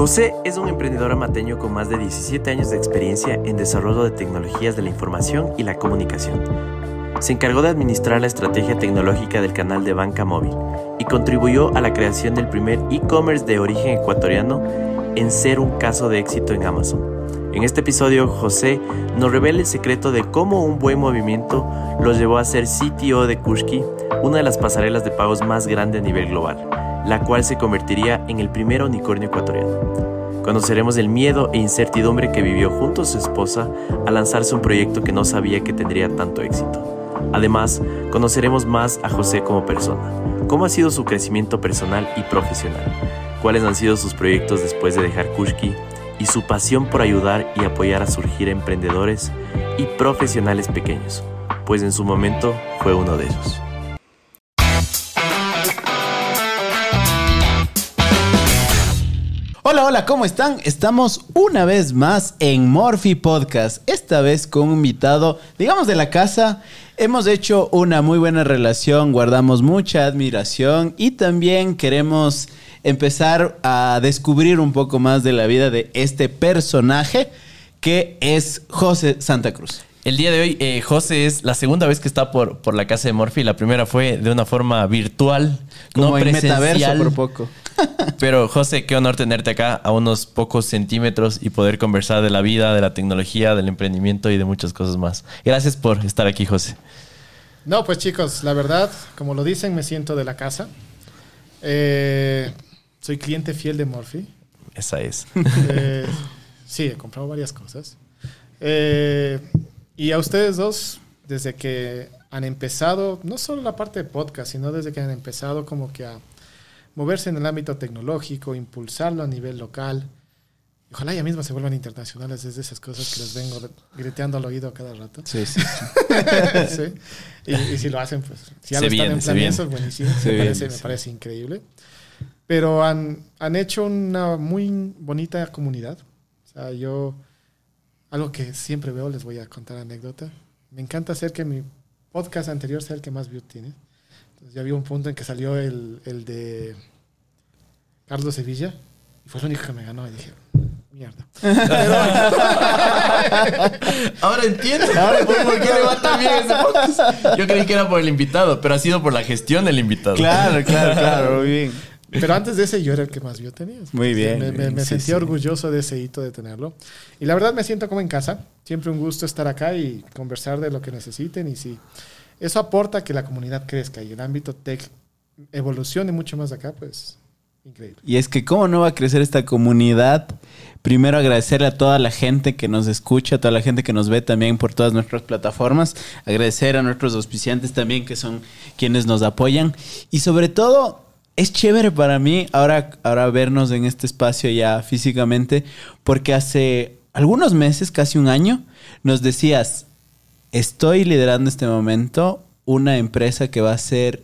José es un emprendedor amateño con más de 17 años de experiencia en desarrollo de tecnologías de la información y la comunicación. Se encargó de administrar la estrategia tecnológica del canal de banca móvil y contribuyó a la creación del primer e-commerce de origen ecuatoriano en ser un caso de éxito en Amazon. En este episodio, José nos revela el secreto de cómo un buen movimiento lo llevó a ser CTO de Kushki, una de las pasarelas de pagos más grande a nivel global la cual se convertiría en el primer unicornio ecuatoriano. Conoceremos el miedo e incertidumbre que vivió junto a su esposa al lanzarse un proyecto que no sabía que tendría tanto éxito. Además, conoceremos más a José como persona, cómo ha sido su crecimiento personal y profesional, cuáles han sido sus proyectos después de dejar Kushki y su pasión por ayudar y apoyar a surgir emprendedores y profesionales pequeños, pues en su momento fue uno de ellos. Hola, ¿cómo están? Estamos una vez más en Morphy Podcast, esta vez con un invitado, digamos, de la casa. Hemos hecho una muy buena relación, guardamos mucha admiración y también queremos empezar a descubrir un poco más de la vida de este personaje que es José Santa Cruz. El día de hoy, eh, José es la segunda vez que está por, por la casa de Morphy. La primera fue de una forma virtual, Como no en metaverso por poco. Pero José, qué honor tenerte acá a unos pocos centímetros y poder conversar de la vida, de la tecnología, del emprendimiento y de muchas cosas más. Gracias por estar aquí, José. No, pues chicos, la verdad, como lo dicen, me siento de la casa. Eh, soy cliente fiel de Morphy. Esa es. Eh, sí, he comprado varias cosas. Eh, y a ustedes dos, desde que han empezado, no solo la parte de podcast, sino desde que han empezado como que a moverse en el ámbito tecnológico, impulsarlo a nivel local. Ojalá ya mismo se vuelvan internacionales, es de esas cosas que les vengo gritando al oído cada rato. Sí, sí. Y, si lo hacen, pues, si ya lo están en planeando, es buenísimo. me, parece, me parece increíble. Pero han, han hecho una muy bonita comunidad. O sea, yo, algo que siempre veo, les voy a contar anécdota. Me encanta hacer que mi podcast anterior sea el que más views tiene. Entonces ya había un punto en que salió el, el de Carlos Sevilla y fue el único que me ganó y dije, mierda. Ahora entiendo. Ahora por qué le va tan bien ese podcast. Yo creí que era por el invitado, pero ha sido por la gestión del invitado. Claro, claro, claro, muy bien. Pero antes de ese yo era el que más vio tenía. Muy bien. Me, me, sentía orgulloso de ese hito de tenerlo. Y la verdad me siento como en casa. Siempre un gusto estar acá y conversar de lo que necesiten. Y si eso aporta a que la comunidad crezca y el ámbito tech evolucione mucho más acá, pues increíble. Y es que cómo no va a crecer esta comunidad. Primero agradecerle a toda la gente que nos escucha, a toda la gente que nos ve también por todas nuestras plataformas. Agradecer a nuestros auspiciantes también que son quienes nos apoyan. Y sobre todo, es chévere para mí ahora, ahora vernos en este espacio ya físicamente, porque hace algunos meses, casi un año, nos decías, estoy liderando este momento una empresa que va a ser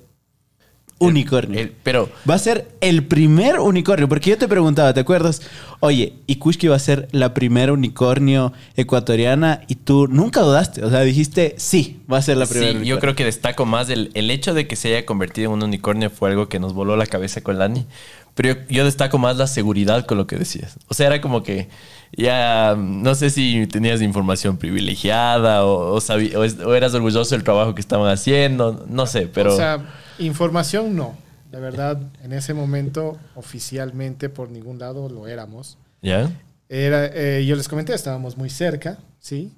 unicornio. pero va a ser el primer unicornio, porque yo te preguntaba, ¿te acuerdas? Oye, Ikushki va a ser la primera unicornio ecuatoriana y tú nunca dudaste, o sea, dijiste, sí, va a ser la primera. Sí, yo creo que destaco más el, el hecho de que se haya convertido en un unicornio fue algo que nos voló la cabeza con Lani, pero yo destaco más la seguridad con lo que decías. O sea, era como que ya no sé si tenías información privilegiada o, o, eras orgulloso del trabajo que estaban haciendo, no sé, pero... O sea, información no. De verdad, en ese momento oficialmente por ningún lado lo éramos. ¿Ya? Era, eh, yo les comenté, estábamos muy cerca, ¿sí?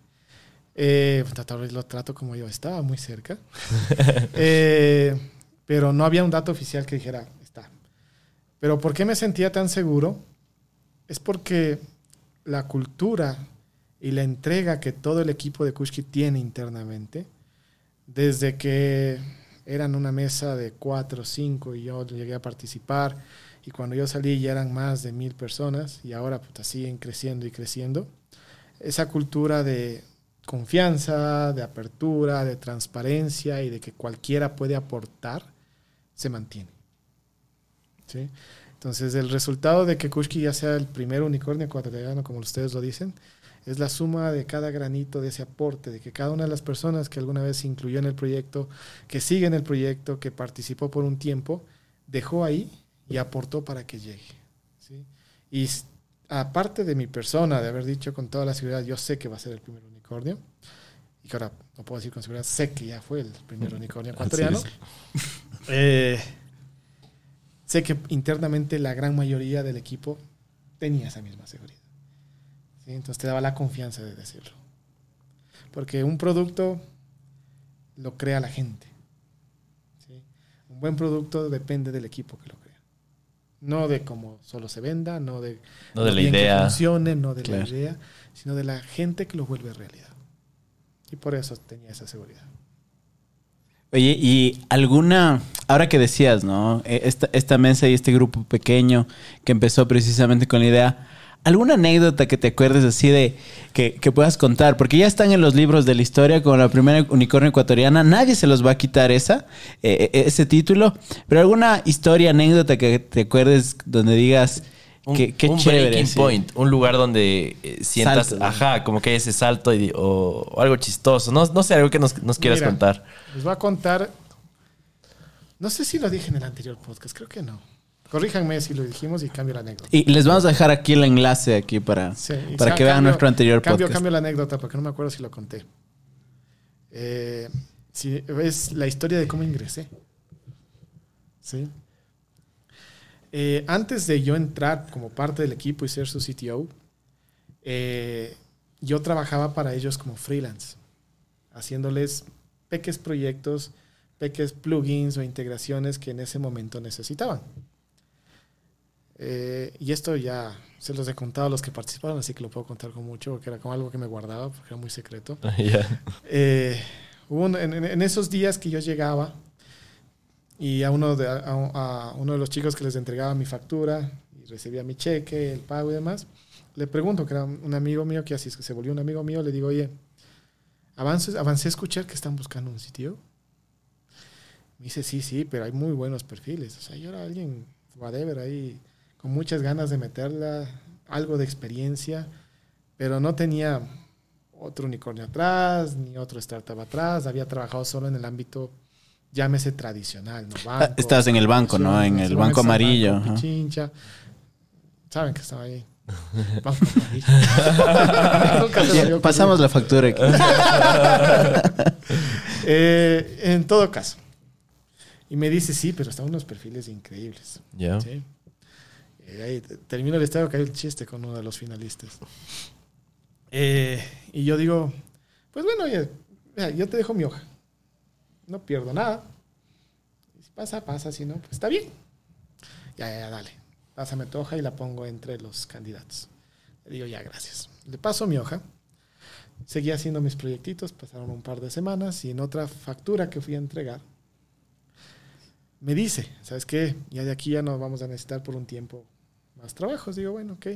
Eh, lo trato como yo, estaba muy cerca. eh, pero no había un dato oficial que dijera, está. Pero ¿por qué me sentía tan seguro? Es porque la cultura y la entrega que todo el equipo de Kushki tiene internamente, desde que eran una mesa de cuatro o cinco y yo llegué a participar, y cuando yo salí ya eran más de mil personas, y ahora puta, siguen creciendo y creciendo, esa cultura de confianza, de apertura, de transparencia y de que cualquiera puede aportar, se mantiene. ¿Sí? Entonces, el resultado de que Kushki ya sea el primer unicornio ecuatoriano, como ustedes lo dicen, es la suma de cada granito de ese aporte, de que cada una de las personas que alguna vez se incluyó en el proyecto, que sigue en el proyecto, que participó por un tiempo, dejó ahí y aportó para que llegue. ¿sí? Y aparte de mi persona, de haber dicho con toda la seguridad, yo sé que va a ser el primer unicornio, y que ahora no puedo decir con seguridad, sé que ya fue el primer unicornio ecuatoriano, eh, sé que internamente la gran mayoría del equipo tenía esa misma seguridad. ¿sí? Entonces te daba la confianza de decirlo. Porque un producto lo crea la gente. ¿sí? Un buen producto depende del equipo que lo crea. No de cómo solo se venda, no de, No de la bien que idea. funcione, no de Claro. la idea, sino de la gente que lo vuelve realidad. Y por eso tenía esa seguridad. Oye, y alguna, ahora que decías, ¿no? Eh, Esta, esta mesa y este grupo pequeño que empezó precisamente con la idea, ¿alguna anécdota que te acuerdes así de que, que puedas contar? Porque ya están en los libros de la historia como la primera unicornio ecuatoriana, nadie se los va a quitar esa, eh, ese título, pero alguna historia, anécdota que te acuerdes donde digas, Un, qué, qué un chévere. breaking sí. point, un lugar donde eh, sientas, Salto, ¿no? ajá, como que hay ese salto y- o, o algo chistoso. No, no sé, algo que nos, nos quieras Mira. contar. Les voy a contar. No sé si lo dije en el anterior podcast, creo que no. Corríjanme si lo dijimos y cambio la anécdota. Y les vamos a dejar aquí el enlace aquí para, Sí, para que vean nuestro anterior cambio, podcast. Cambio la anécdota porque no me acuerdo si lo conté. Eh, si es la historia de cómo ingresé. ¿Sí? Eh, antes de yo entrar como parte del equipo y ser su CTO, eh, yo trabajaba para ellos como freelance, haciéndoles pequeños proyectos, pequeños plugins o integraciones que en ese momento necesitaban. Eh, y esto ya se los he contado a los que participaron, así que lo puedo contar con mucho, porque era como algo que me guardaba, porque era muy secreto. Eh, hubo un- en- en esos días que yo llegaba y a uno, de, a, uno de los chicos que les entregaba mi factura y recibía mi cheque, el pago y demás, le pregunto, que era un amigo mío, que así es que se volvió un amigo mío, le digo, oye, avance, avancé a escuchar que están buscando un sitio. Me dice, sí, sí, pero hay muy buenos perfiles. O sea, yo era alguien, whatever, ahí, con muchas ganas de meterla, algo de experiencia, pero no tenía otro unicornio atrás, ni otro startup atrás. Había trabajado solo en el ámbito, llámese tradicional, ¿no? Ah, Banco, estabas en el banco, ¿no? En el banco amarillo. Banco. Pichincha. Saben que estaba ahí. Banco amarillo. Ya, pasamos la factura aquí. Eh, en todo caso. Y me dice, sí, pero están unos perfiles increíbles. Ya. ¿sí? Y ahí te- termino el estado que hay el chiste con uno de los finalistas. Eh, y yo digo, pues bueno, mira, yo te dejo mi hoja. No pierdo nada. Si pasa, pasa. Si no, pues está bien. Ya, ya, ya, dale. Pásame tu hoja y la pongo entre los candidatos. Le digo, ya, gracias. Le paso mi hoja. Seguí haciendo mis proyectitos, pasaron un par de semanas y en otra factura que fui a entregar, me dice, ¿sabes qué? Ya de aquí ya nos vamos a necesitar por un tiempo más trabajos. Digo, bueno, ok.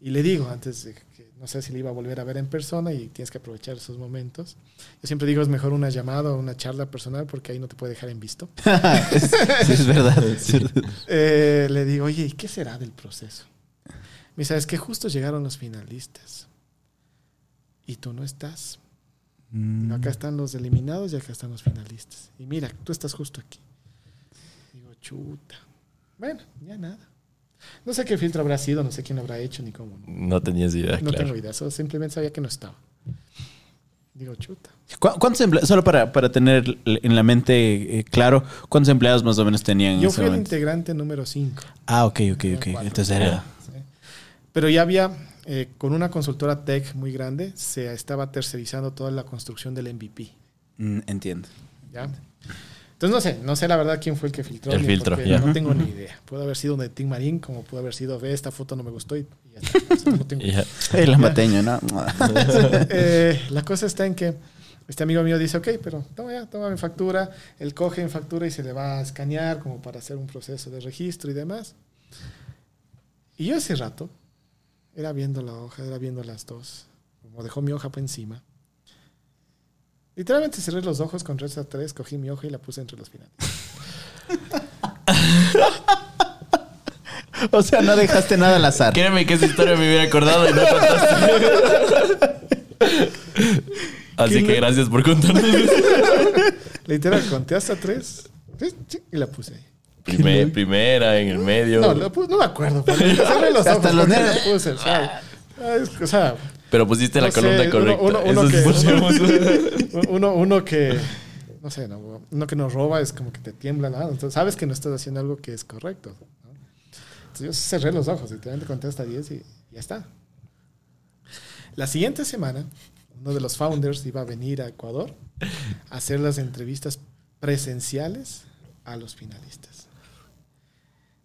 Y le digo, antes de que no sé si le iba a volver a ver en persona y tienes que aprovechar esos momentos. Yo siempre digo, es mejor una llamada o una charla personal porque ahí no te puede dejar en visto. es, sí, es verdad. es verdad. Eh, le digo, oye, ¿y qué será del proceso? Me dice, es que justo llegaron los finalistas y tú no estás. Mm. Acá están los eliminados y acá están los finalistas. Y mira, tú estás justo aquí. Digo, chuta. Bueno, ya nada. No sé qué filtro habrá sido, no sé quién lo habrá hecho ni cómo. No, tenías idea, No claro. tengo idea, solo simplemente sabía que no estaba. Digo, chuta. ¿Cu- ¿Cuántos empleados, solo para, para tener en la mente eh, claro, cuántos empleados más o menos tenían en Yo ese fui el momento? integrante número 5. Ah, ok, ok, ok. Cuatro. Entonces era... Pero ya había, eh, con una consultora tech muy grande, se estaba tercerizando toda la construcción del MVP. Mm, entiendo. ¿ya? Entonces no sé, no sé la verdad quién fue el que filtró. El filtro, porque ya. No tengo ni idea. Puede haber sido de Tim Marín, como puede haber sido, ve, esta foto no me gustó y, ya está. O sea, no tengo Ya. El amateño, ¿no? Eh, la cosa está en que este amigo mío dice, ok, pero toma ya, toma mi factura. Él coge mi factura y se le va a escanear como para hacer un proceso de registro y demás. Y yo ese rato era viendo la hoja, era viendo las dos. Como dejó mi hoja por encima. Literalmente cerré los ojos con Reza 3, cogí mi hoja y la puse entre los finales. o sea, no dejaste nada al azar. Créeme que esa historia me hubiera acordado y no contaste. Así ¿Quién que gracias por contarnos. Literal, conté hasta tres y la puse ahí. Primer- primera, en el medio. No, lo puse- no me acuerdo. pero cerré los Hasta ojos los porque nervios. lo puse, o sea, es- o sea, Pero pusiste la no sé, columna uno- correcta. Uno, uno Eso sí que, uno, uno que, no sé, no, uno que nos roba es como que te tiembla nada. Entonces sabes que no estás haciendo algo que es correcto. ¿no? Entonces yo cerré los ojos, literalmente conté hasta 10 y ya está. La siguiente semana, uno de los founders iba a venir a Ecuador a hacer las entrevistas presenciales a los finalistas.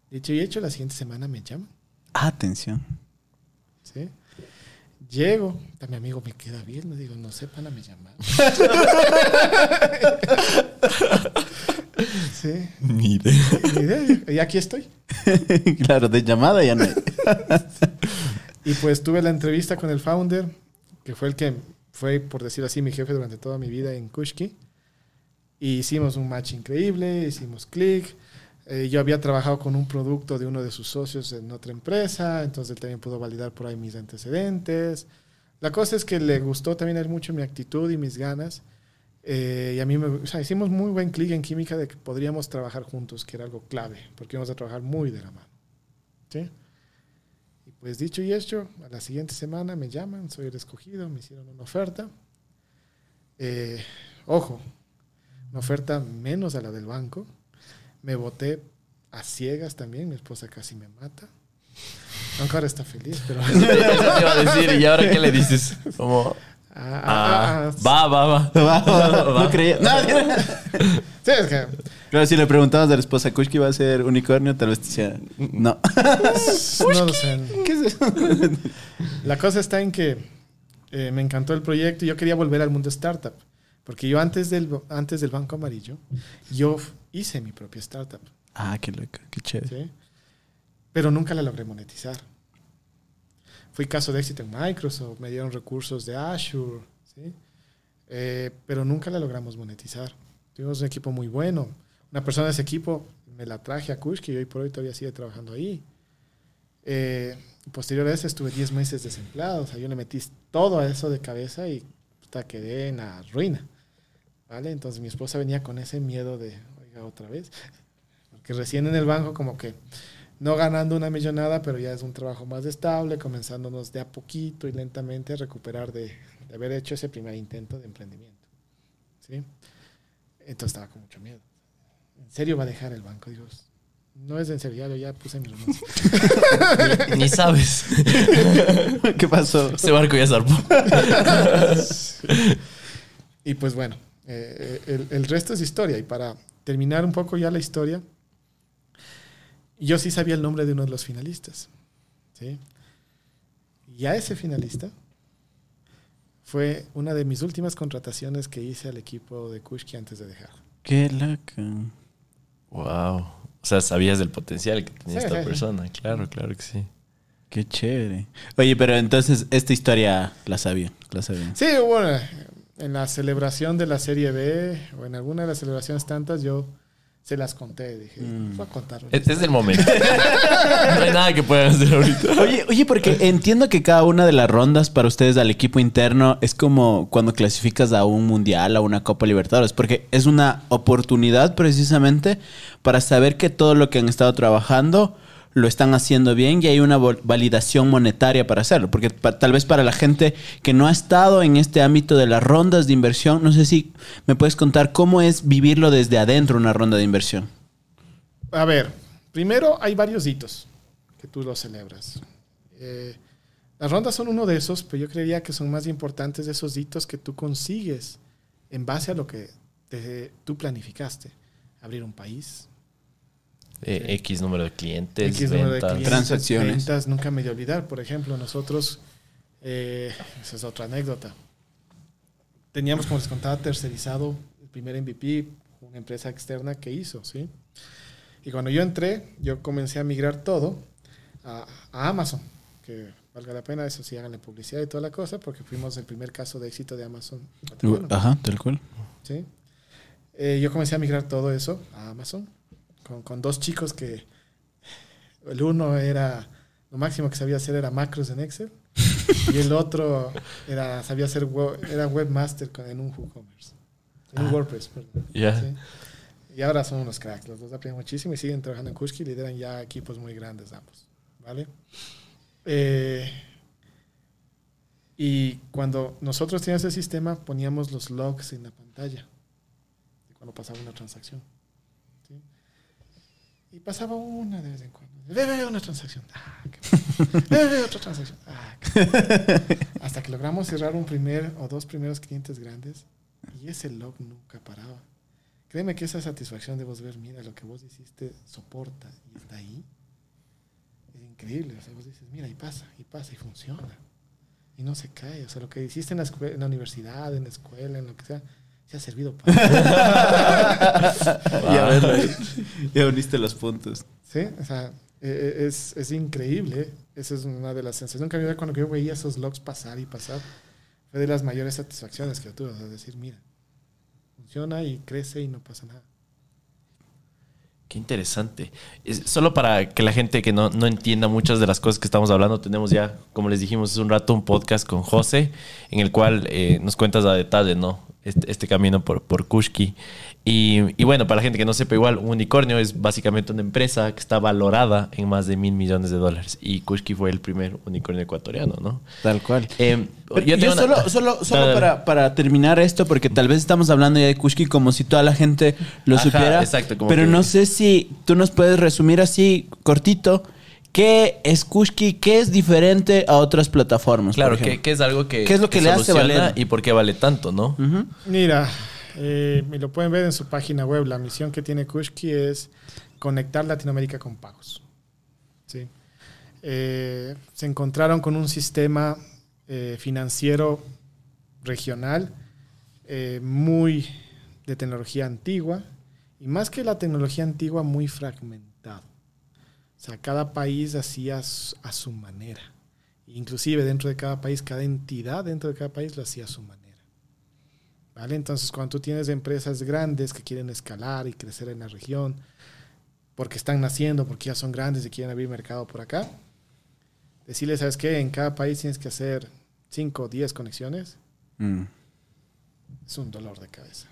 Dicho y hecho, la siguiente semana me llaman. Atención. ¿sí? Llego, está mi amigo me queda bien, le digo, no sé, pana, me llamaron. sí, Ni idea. ni idea, y aquí estoy. claro, de llamada ya no hay. Y pues tuve la entrevista con el founder, que fue el que fue, por decirlo así, mi jefe durante toda mi vida en Kushki. Y hicimos un match increíble, hicimos clic. Eh, yo había trabajado con un producto de uno de sus socios en otra empresa, entonces él también pudo validar por ahí mis antecedentes. La cosa es que le gustó también a él mucho mi actitud y mis ganas. Eh, y a mí me, hicimos muy buen clic en química de que podríamos trabajar juntos, que era algo clave, porque íbamos a trabajar muy de la mano. ¿Sí? Y pues dicho y hecho, a la siguiente semana me llaman, soy el escogido, me hicieron una oferta. Eh, ojo, una oferta menos a la del banco. Me voté a ciegas también, mi esposa casi me mata. Aunque ahora está feliz, pero... Eso te iba a decir. ¿Y ahora qué le dices? Como. Ah, Ah, ah, ah, va, va, va. no creía. No, Sí, es que Claro, si le preguntamos a la esposa Kushki va a ser unicornio, tal vez te decía, no. no lo sé. ¿Qué es eso? La cosa está en que eh, me encantó el proyecto y yo quería volver al mundo startup. Porque yo antes del, antes del Banco Amarillo, yo hice mi propia startup. Ah, qué loco, qué chévere. ¿sí? Pero nunca la logré monetizar. Fui caso de éxito en Microsoft, me dieron recursos de Azure, ¿sí? Eh, pero nunca la logramos monetizar. Tuvimos un equipo muy bueno. Una persona de ese equipo me la traje a Kushki y hoy por hoy todavía sigue trabajando ahí. Eh, posterior a eso estuve 10 meses desempleado. O sea, yo le metí todo a eso de cabeza y hasta quedé en la ruina. ¿Vale? Entonces mi esposa venía con ese miedo de, oiga, otra vez. Porque recién en el banco como que no ganando una millonada, pero ya es un trabajo más estable, comenzándonos de a poquito y lentamente a recuperar de, de haber hecho ese primer intento de emprendimiento. ¿Sí? Entonces estaba con mucho miedo. ¿En serio va a dejar el banco? Digo, no es en serio, ya, ya puse mi renuncia. Ni, ni sabes. ¿Qué pasó? Ese barco ya zarpó. Y pues bueno, eh, el, el resto es historia. Y para terminar un poco ya la historia, yo sí sabía el nombre de uno de los finalistas. ¿sí? Y a ese finalista fue una de mis últimas contrataciones que hice al equipo de Kushki antes de dejar. Qué loco. Wow. O sea, sabías del potencial que tenía Sí, esta sí, sí. persona. Claro, claro que sí. Qué chévere. Oye, pero entonces esta historia la sabía, la sabía. Sí, bueno, en la celebración de la Serie B o en alguna de las celebraciones tantas, yo se las conté. Dije, Mm. voy a contar. Este es el momento. no hay nada que puedan hacer ahorita. Oye, oye, porque entiendo que cada una de las rondas para ustedes al equipo interno es como cuando clasificas a un mundial, a una Copa Libertadores, porque es una oportunidad precisamente para saber que todo lo que han estado trabajando lo están haciendo bien y hay una validación monetaria para hacerlo. Porque tal vez para la gente que no ha estado en este ámbito de las rondas de inversión, no sé si me puedes contar cómo es vivirlo desde adentro una ronda de inversión. A ver, primero hay varios hitos que tú los celebras. Eh, las rondas son uno de esos, pero yo creería que son más importantes esos hitos que tú consigues en base a lo que te- tú planificaste. Abrir un país, Eh, X número de clientes, X número de clientes, Transacciones. ventas, nunca me de olvidar. Por ejemplo, nosotros, eh, esa es otra anécdota. Teníamos, como les contaba, tercerizado el primer MVP, una empresa externa que hizo, ¿sí? Y cuando yo entré, yo comencé a migrar todo a, a Amazon, que valga la pena, eso sí, háganle publicidad y toda la cosa, porque fuimos el primer caso de éxito de Amazon. Ajá, tal cual. ¿sí? Eh, yo comencé a migrar todo eso a Amazon con, con dos chicos que el uno era, lo máximo que sabía hacer era macros en Excel y el otro era, sabía hacer, era webmaster con- en un WooCommerce, en un Ah. WordPress, perdón. Y ahora son unos cracks. Los dos aprenden muchísimo y siguen trabajando en Kushki. Lideran ya equipos muy grandes ambos. ¿Vale? Eh, y cuando nosotros teníamos ese sistema, poníamos los logs en la pantalla. De cuando pasaba una transacción. Y pasaba una de vez en cuando. Ve, una transacción. Ah, ve, otra transacción. Ah, Hasta que logramos cerrar un primer o dos primeros clientes grandes y ese log nunca paraba. Créeme que esa satisfacción de vos ver, mira, lo que vos hiciste soporta y está ahí. Es increíble. O sea, vos dices, mira, y pasa, y pasa, y funciona. Y no se cae. O sea, lo que hiciste en la, en la universidad, en la escuela, en lo que sea, se ha servido para... Ya, ya uniste los puntos. Sí, o sea, eh, eh, es, es increíble. Esa es una de las sensaciones que a mí me da cuando yo veía esos logs pasar y pasar. Fue de las mayores satisfacciones que yo tuve. O sea, decir, mira, funciona y crece y no pasa nada. Qué interesante. Es- solo para que la gente que no, no entienda muchas de las cosas que estamos hablando, tenemos ya, como les dijimos hace un rato, un podcast con José, en el cual eh, nos cuentas a detalle, ¿no? Este, este camino por, por Kushki. Y, y bueno, para la gente que no sepa, igual, un unicornio es básicamente una empresa que está valorada en más de mil millones de dólares. Y Kushki fue el primer unicornio ecuatoriano, ¿no? Tal cual. Eh, yo yo tengo una- solo, solo, solo para, para terminar esto, porque tal vez estamos hablando ya de Kushki como si toda la gente lo Ajá, supiera. exacto, como pero que- no sé si tú nos puedes resumir así, cortito, qué es Kushki, qué es diferente a otras plataformas. Claro, que es algo que, ¿Qué es lo que le hace valer? y por qué vale tanto, ¿no? Mira, eh, y lo pueden ver en su página web. La misión que tiene Kushki es conectar Latinoamérica con pagos. ¿sí? Eh, se encontraron con un sistema eh, financiero regional eh, muy de tecnología antigua y más que la tecnología antigua muy fragmentado. O sea, cada país hacía a su- manera. Inclusive dentro de cada país, cada entidad dentro de cada país lo hacía a su manera. ¿Vale? Entonces, cuando tú tienes empresas grandes que quieren escalar y crecer en la región, porque están naciendo, porque ya son grandes y quieren abrir mercado por acá, decirles, ¿sabes qué? En cada país tienes que hacer 5 o 10 conexiones, Mm. es un dolor de cabeza.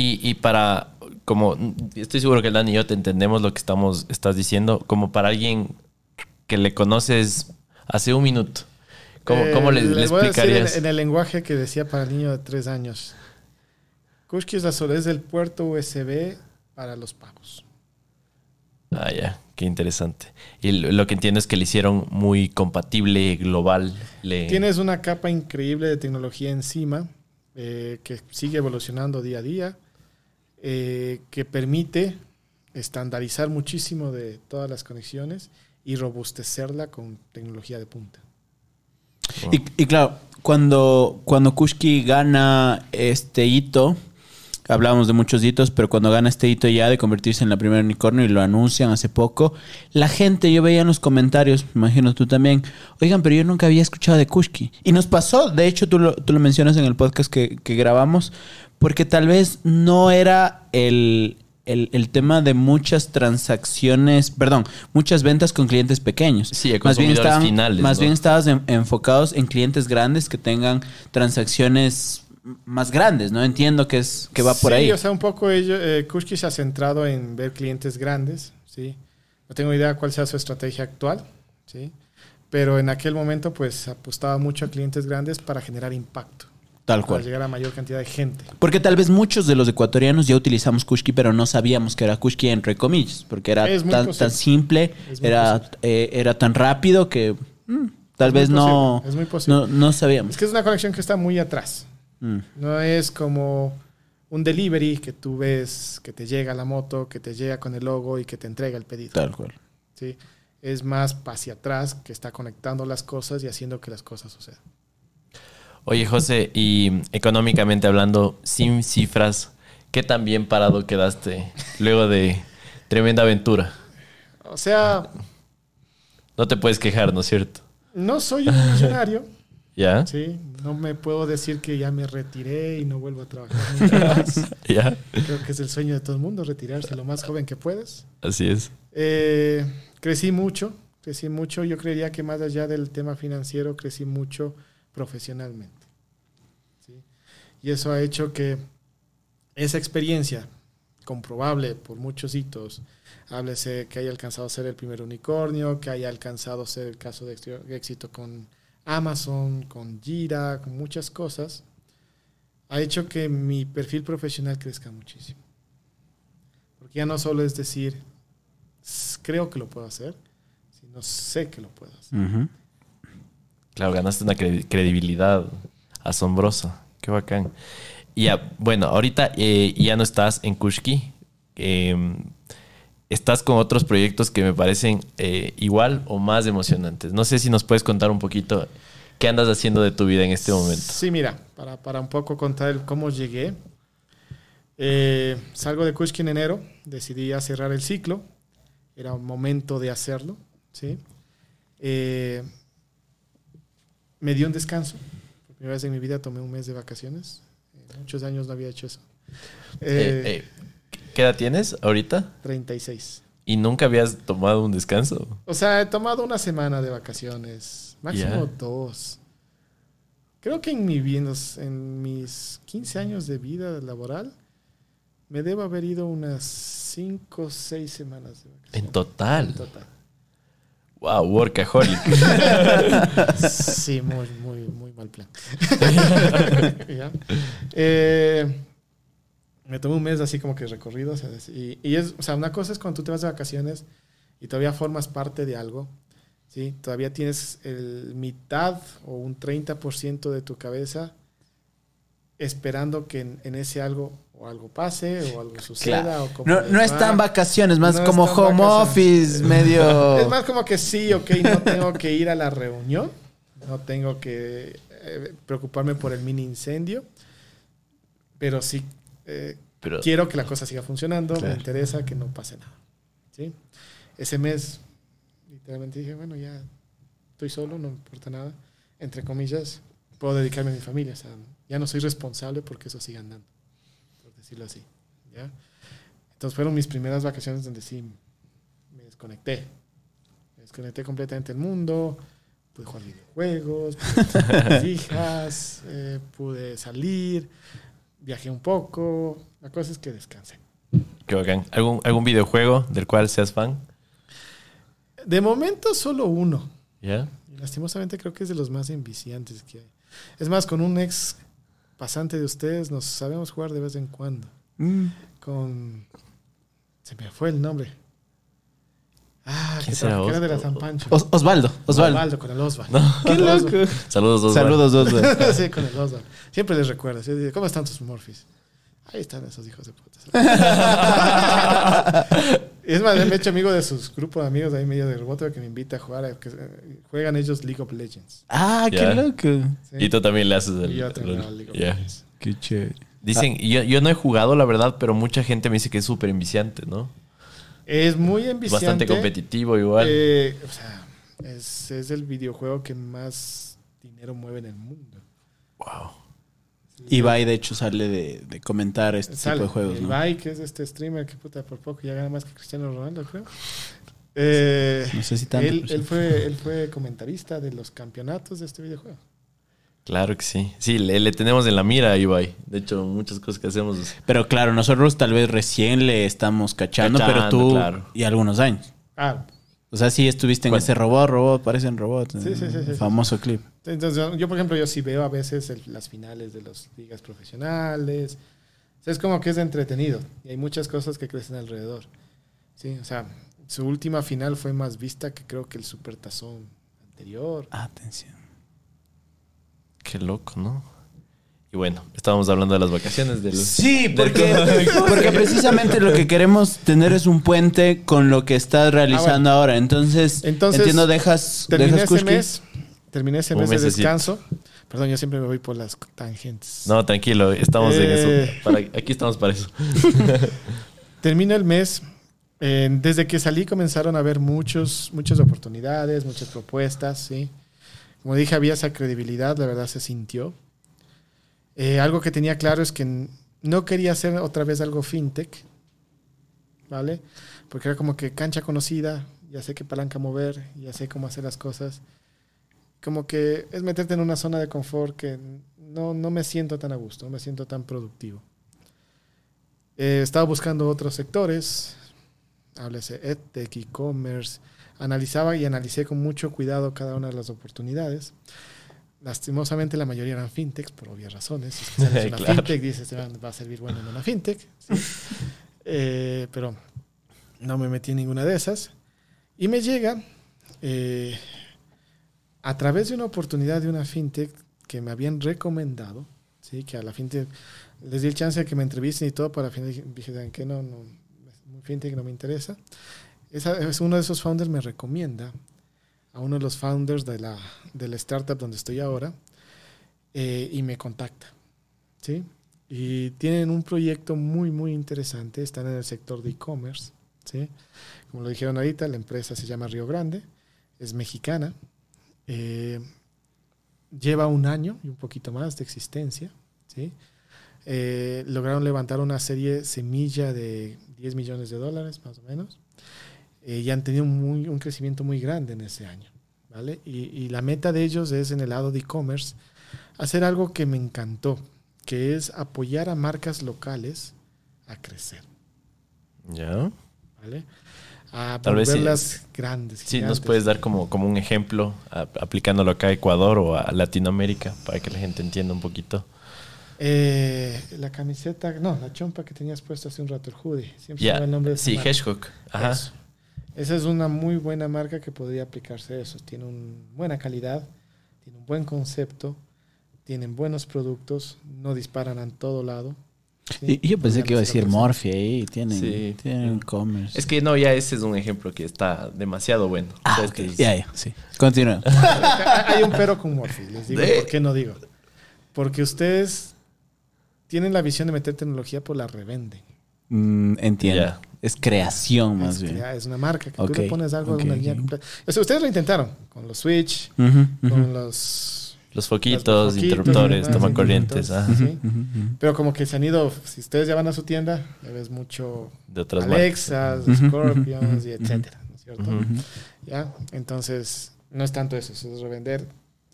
Y, y para, como, estoy seguro que Dan y yo te entendemos lo que estamos, estás diciendo, como para alguien que le conoces hace un minuto, ¿cómo, Eh, cómo le, en- explicarías? En, el lenguaje que decía para el niño de 3 años. Kushki es la solidez del puerto USB para los pagos. Ah, ya, qué interesante. Y lo, lo que entiendo es que le hicieron muy compatible, global. Le... Tienes una capa increíble de tecnología encima eh, que sigue evolucionando día a día, eh, que permite estandarizar muchísimo de todas las conexiones y robustecerla con tecnología de punta. Y, claro, cuando, cuando Kushki gana este hito, hablábamos de muchos hitos, pero cuando gana este hito ya de convertirse en la primera unicornio y lo anuncian hace poco, la gente, yo veía en los comentarios, me imagino tú también, oigan, pero yo nunca había escuchado de Kushki. Y nos pasó, de hecho tú lo, tú lo mencionas en el podcast que, que grabamos, porque tal vez no era el, el, el tema de muchas transacciones, perdón, muchas ventas con clientes pequeños. Sí, más bien estaban, finales, más ¿no? bien estabas en- enfocados en clientes grandes que tengan transacciones más grandes, ¿no? Entiendo que es que va por Sí, ahí. o sea, un poco ello, eh, Kushki se ha centrado en ver clientes grandes, ¿sí? No tengo idea cuál sea su estrategia actual, ¿sí? Pero en aquel momento, pues, apostaba mucho a clientes grandes para generar impacto. Tal Para cual. llegar a mayor cantidad de gente. Porque tal vez muchos de los ecuatorianos ya utilizamos Kushki, pero no sabíamos que era Kushki entre comillas, porque era tan, simple, era, eh, era tan rápido que mm, tal Es vez no, es muy no, no sabíamos. Es que es una conexión que está muy atrás. Mm. No es como un delivery que tú ves que te llega la moto, que te llega con el logo y que te entrega el pedido. Tal cual. ¿sí? Es más hacia atrás que está conectando las cosas y haciendo que las cosas sucedan. Oye, José, y económicamente hablando, sin cifras, ¿qué tan bien parado quedaste luego de tremenda aventura? O sea, No te puedes quejar, ¿no es cierto? no soy un millonario, ¿Ya? ¿sí? No me puedo decir que ya me retiré y no vuelvo a trabajar nunca más. ¿Ya? Creo que es el sueño de todo el mundo, retirarse lo más joven que puedas. Así es. Eh, crecí mucho, crecí mucho. Yo creería que más allá del tema financiero, crecí mucho profesionalmente. Y eso ha hecho que esa experiencia comprobable por muchos hitos. Háblese que haya alcanzado a ser el primer unicornio, que haya alcanzado a ser el caso de éxito con Amazon, con Jira, con muchas cosas, ha hecho que mi perfil profesional crezca muchísimo. Porque ya no solo es decir, creo que lo puedo hacer, sino sé que lo puedo hacer. Claro, ganaste una credibilidad asombrosa. Qué bacán. Ya, bueno, ahorita eh, ya no estás en Kushki. Em, estás con otros proyectos que me parecen eh, igual o más emocionantes. No sé si nos puedes contar un poquito qué andas haciendo de tu vida en este momento. Sí, mira, para, para un poco contar cómo llegué. Eh, salgo de Kushki en enero, decidí cerrar el ciclo. Era un momento de hacerlo. ¿sí? me dio un descanso. Primera vez en mi vida tomé un mes de vacaciones muchos años no había hecho eso. Eh, eh, ¿Qué edad tienes ahorita? 36. ¿Y nunca habías tomado un descanso? O sea, he tomado una semana de vacaciones, máximo dos. Creo que en, mi, en mis 15 años de vida laboral me debo haber ido unas 5 o 6 semanas de vacaciones. ¿En total? En total. Wow, workaholic. sí, muy, muy, muy mal plan. Eh, me tomé un mes así como que recorrido. y, y, es, o sea, una cosa es cuando tú te vas de vacaciones y todavía formas parte de algo. ¿sí? Todavía tienes el mitad o un 30% de tu cabeza esperando que en ese algo o algo pase o algo suceda. O no, no están vacaciones, más como home office, medio... Es más como que sí, ok, no tengo que ir a la reunión, no tengo que eh, preocuparme por el mini incendio, pero sí eh, quiero que la cosa siga funcionando, me interesa que no pase nada. ¿sí? Ese mes, literalmente dije, bueno, ya estoy solo, no me importa nada, entre comillas, puedo dedicarme a mi familia, o sea, ya no soy responsable porque eso siga andando decirlo así. ¿ya? Entonces fueron mis primeras vacaciones donde sí me desconecté. Me desconecté completamente del mundo. Pude jugar videojuegos, pude mis hijas, eh, pude salir, viajé un poco. La cosa es que descansé. Qué bacán. ¿Algún, ¿Algún videojuego del cual seas fan? De momento solo uno. ¿Ya? lastimosamente creo que es de los más enviciantes que hay. Es más, con un ex pasante de ustedes nos sabemos jugar de vez en cuando. Mm. Con. Se me fue el nombre. Ah, que, era de la San Pancho. Osvaldo, Osvaldo. Osvaldo, con el Osvaldo. Qué loco. Saludos, Osvaldo. Saludos, Osvaldo. sí, con el Osvaldo. Siempre les recuerdo. ¿Cómo están tus morfis? Ahí están esos hijos de puta. es más, me he hecho amigo de sus grupos de amigos ahí medio de robot que me invita a jugar. que juegan ellos League of Legends. Ah, qué loco. Y tú también le haces el. yo también League of Legends. Qué chévere. Dicen, yo, yo no he jugado, la verdad, pero mucha gente me dice que es súper enviciante, ¿no? Es muy enviciante. Bastante competitivo igual. Eh, o sea, es, es el videojuego que más dinero mueve en el mundo. Wow. Ibai, de hecho, sale de, comentar este tipo de juegos. Ibai, que es este streamer que puta por poco ya gana más que Cristiano Ronaldo, creo. Eh, no sé si tanto. Él, fue, él fue comentarista de los campeonatos de este videojuego. Claro que sí. Sí, le, tenemos en la mira a Ibai. De hecho, muchas cosas que hacemos. Pero claro, nosotros tal vez recién le estamos cachando, pero tú y algunos años. Ah, o sea, sí estuviste en ese robot, robot, parecen robots. Sí, sí, sí, famoso clip. Entonces, yo, por ejemplo, yo sí veo a veces las finales de las ligas profesionales. es como que es entretenido y hay muchas cosas que crecen alrededor. Sí, o sea, su última final fue más vista que creo que el Supertazón anterior. Atención. Qué loco, ¿no? Y bueno, estábamos hablando de las vacaciones del... Sí, porque, porque precisamente lo que queremos tener es un puente con lo que estás realizando ah, ahora. Entonces, entiendo, dejas... Terminé ese mes, terminé ese mes de descanso. Perdón, yo siempre me voy por las tangentes. No, tranquilo, estamos en eso. Eh. aquí estamos para eso. Termino el mes. desde que salí comenzaron a haber muchos, muchas oportunidades, muchas propuestas, ¿sí? Como dije, había esa credibilidad, la verdad se sintió. Eh, algo que tenía claro es que no quería hacer otra vez algo fintech, ¿vale? Porque era como que cancha conocida, ya sé qué palanca mover, ya sé cómo hacer las cosas. Como que es meterte en una zona de confort que no, no me siento tan a gusto, no me siento tan productivo. Eh, estaba buscando otros sectores, háblese EdTech, e-commerce. Analizaba y analicé con mucho cuidado cada una de las oportunidades. Lastimosamente la mayoría eran fintechs, por obvias razones. Si es que sales una Claro. fintech, dices, "Ah, va a servir bueno en una fintech. ¿sí? Eh, pero no me metí en ninguna de esas. Y me llega, eh, a través de una oportunidad de una fintech que me habían recomendado, ¿sí? que a la fintech les di el chance de que me entrevisten y todo, para final dije, dije, ¿saben qué? No, no, fintech no me interesa. Esa, es uno de esos founders me recomienda a uno de los founders de la, de la startup donde estoy ahora eh, y me contacta. ¿sí? Y tienen un proyecto muy, muy interesante. Están en el sector de e-commerce. ¿sí? Como lo dijeron ahorita, la empresa se llama Río Grande, es mexicana. Eh, lleva un año y un poquito más de existencia. ¿sí? Eh, lograron levantar una serie semilla de 10 millones de dólares, más o menos. Eh, y han tenido muy, un crecimiento muy grande en ese año. ¿vale? Y, y la meta de ellos es en el lado de e-commerce hacer algo que me encantó, que es apoyar a marcas locales a crecer. Ya. ¿vale? A Tal vez sí. grandes. Sí, nos puedes dar como, como un ejemplo a- aplicándolo acá a Ecuador o a Latinoamérica para que la gente entienda un poquito. Eh, la camiseta, no, la chompa que tenías puesta hace un rato, el hoodie. Siempre va el nombre de Sí, marca. Hedgehog. Ajá. Eso. Esa es una muy buena marca que podría aplicarse a eso. Tiene una buena calidad, tiene un buen concepto, tienen buenos productos, no disparan a todo lado. ¿Sí? Y, yo pensé que iba a decir. Morphy ahí. Tienen, Sí. tienen e-commerce. Es que no, ya ese es un ejemplo que está demasiado bueno. Ah, Ya, ya, sí. Continúa. Hay un pero con Morphy, les digo, De- ¿por qué no digo? Porque ustedes tienen la visión de meter tecnología, por la revenden. Mm, entiendo. Es creación más es, bien. es una marca que tú le pones algo ok, a una línea completa. O sea, ustedes lo intentaron con los Switch, con los Los foquitos, foquitos, interruptores, tomacorrientes, ajá, sí. Pero como que se han ido, si ustedes ya van a su tienda, ya ves mucho de otras marcas. Alexas, Ujú, Scorpions y etcétera, ¿no es cierto? ¿Ya? Entonces, no es tanto eso, es revender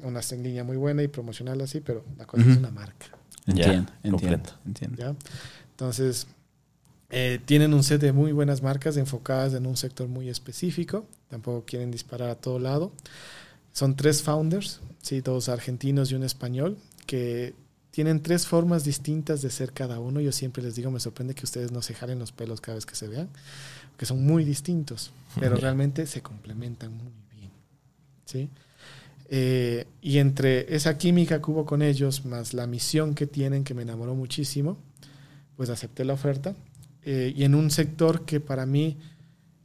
una línea muy buena y promocionarla así, pero la cosa es una marca, Ya, Entiendo, entiendo, comprendo. entiendo. ¿ya? Entonces, eh, tienen un set de muy buenas marcas enfocadas en un sector muy específico, tampoco quieren disparar a todo lado. Son tres founders, ¿sí? dos argentinos y un español, que tienen tres formas distintas de ser cada uno. Yo siempre les digo, me sorprende que ustedes no se jalen los pelos cada vez que se vean, que son muy distintos, pero realmente se complementan muy bien. ¿sí? Eh, y entre esa química que hubo con ellos, más la misión que tienen, que me enamoró muchísimo, pues acepté la oferta. Eh, y en un sector que para mí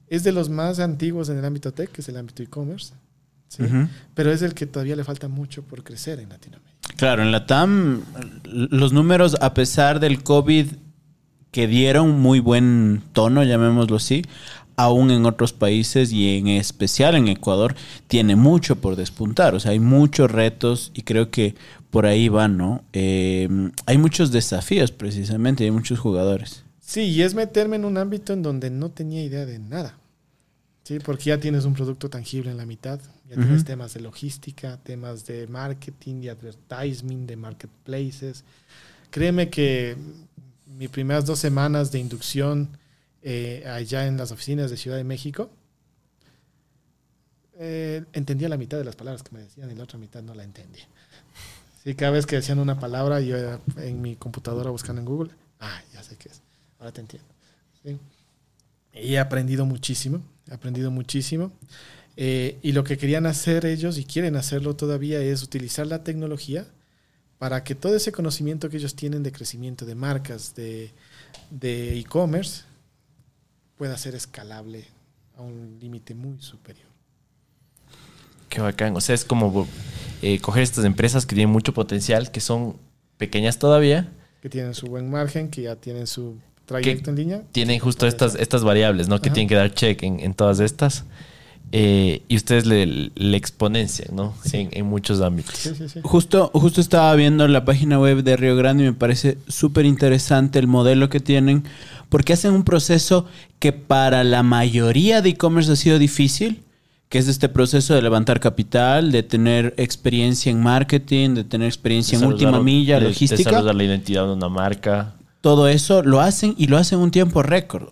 es de los más antiguos en el ámbito tech, que es el ámbito e-commerce, ¿sí? Pero es el que todavía le falta mucho por crecer en Latinoamérica. Claro, en la TAM los números, a pesar del COVID, que dieron muy buen tono, llamémoslo así, aún en otros países y en especial en Ecuador, tiene mucho por despuntar. O sea, hay muchos retos y creo que por ahí van, ¿no? Eh, hay muchos desafíos precisamente, hay muchos jugadores. Sí, y es meterme en un ámbito en donde no tenía idea de nada. Sí, porque ya tienes un producto tangible en la mitad, ya tienes temas de logística, temas de marketing, de advertising, de marketplaces. Créeme que mis primeras dos semanas de inducción eh, allá en las oficinas de Ciudad de México, eh, entendía la mitad de las palabras que me decían y la otra mitad no la entendía. Sí, cada vez que decían una palabra, yo era en mi computadora buscando en Google, ah, ya sé qué es, ahora te entiendo. Sí. Y he aprendido muchísimo, he aprendido muchísimo. Eh, y lo que querían hacer ellos, y quieren hacerlo todavía, es utilizar la tecnología para que todo ese conocimiento que ellos tienen de crecimiento de marcas, de de e-commerce, pueda ser escalable a un límite muy superior. Qué bacán. O sea, es como eh, coger estas empresas que tienen mucho potencial, que son pequeñas todavía, Que tienen su buen margen, que ya tienen su trayecto en línea. tienen justo estas, estas variables, ¿no? Que tienen que dar check en, en todas estas. eh, y ustedes le, le exponencian, ¿no? En, en muchos ámbitos. Sí, sí, sí. Justo, justo estaba viendo la página web de Río Grande y me parece súper interesante el modelo que tienen, porque hacen un proceso que para la mayoría de e-commerce ha sido difícil, que es este proceso de levantar capital, de tener experiencia en marketing, de tener expencia en última milla, de- logística. Desarrollar la identidad de una marca. Todo eso, lo hacen y lo hacen un tiempo récord.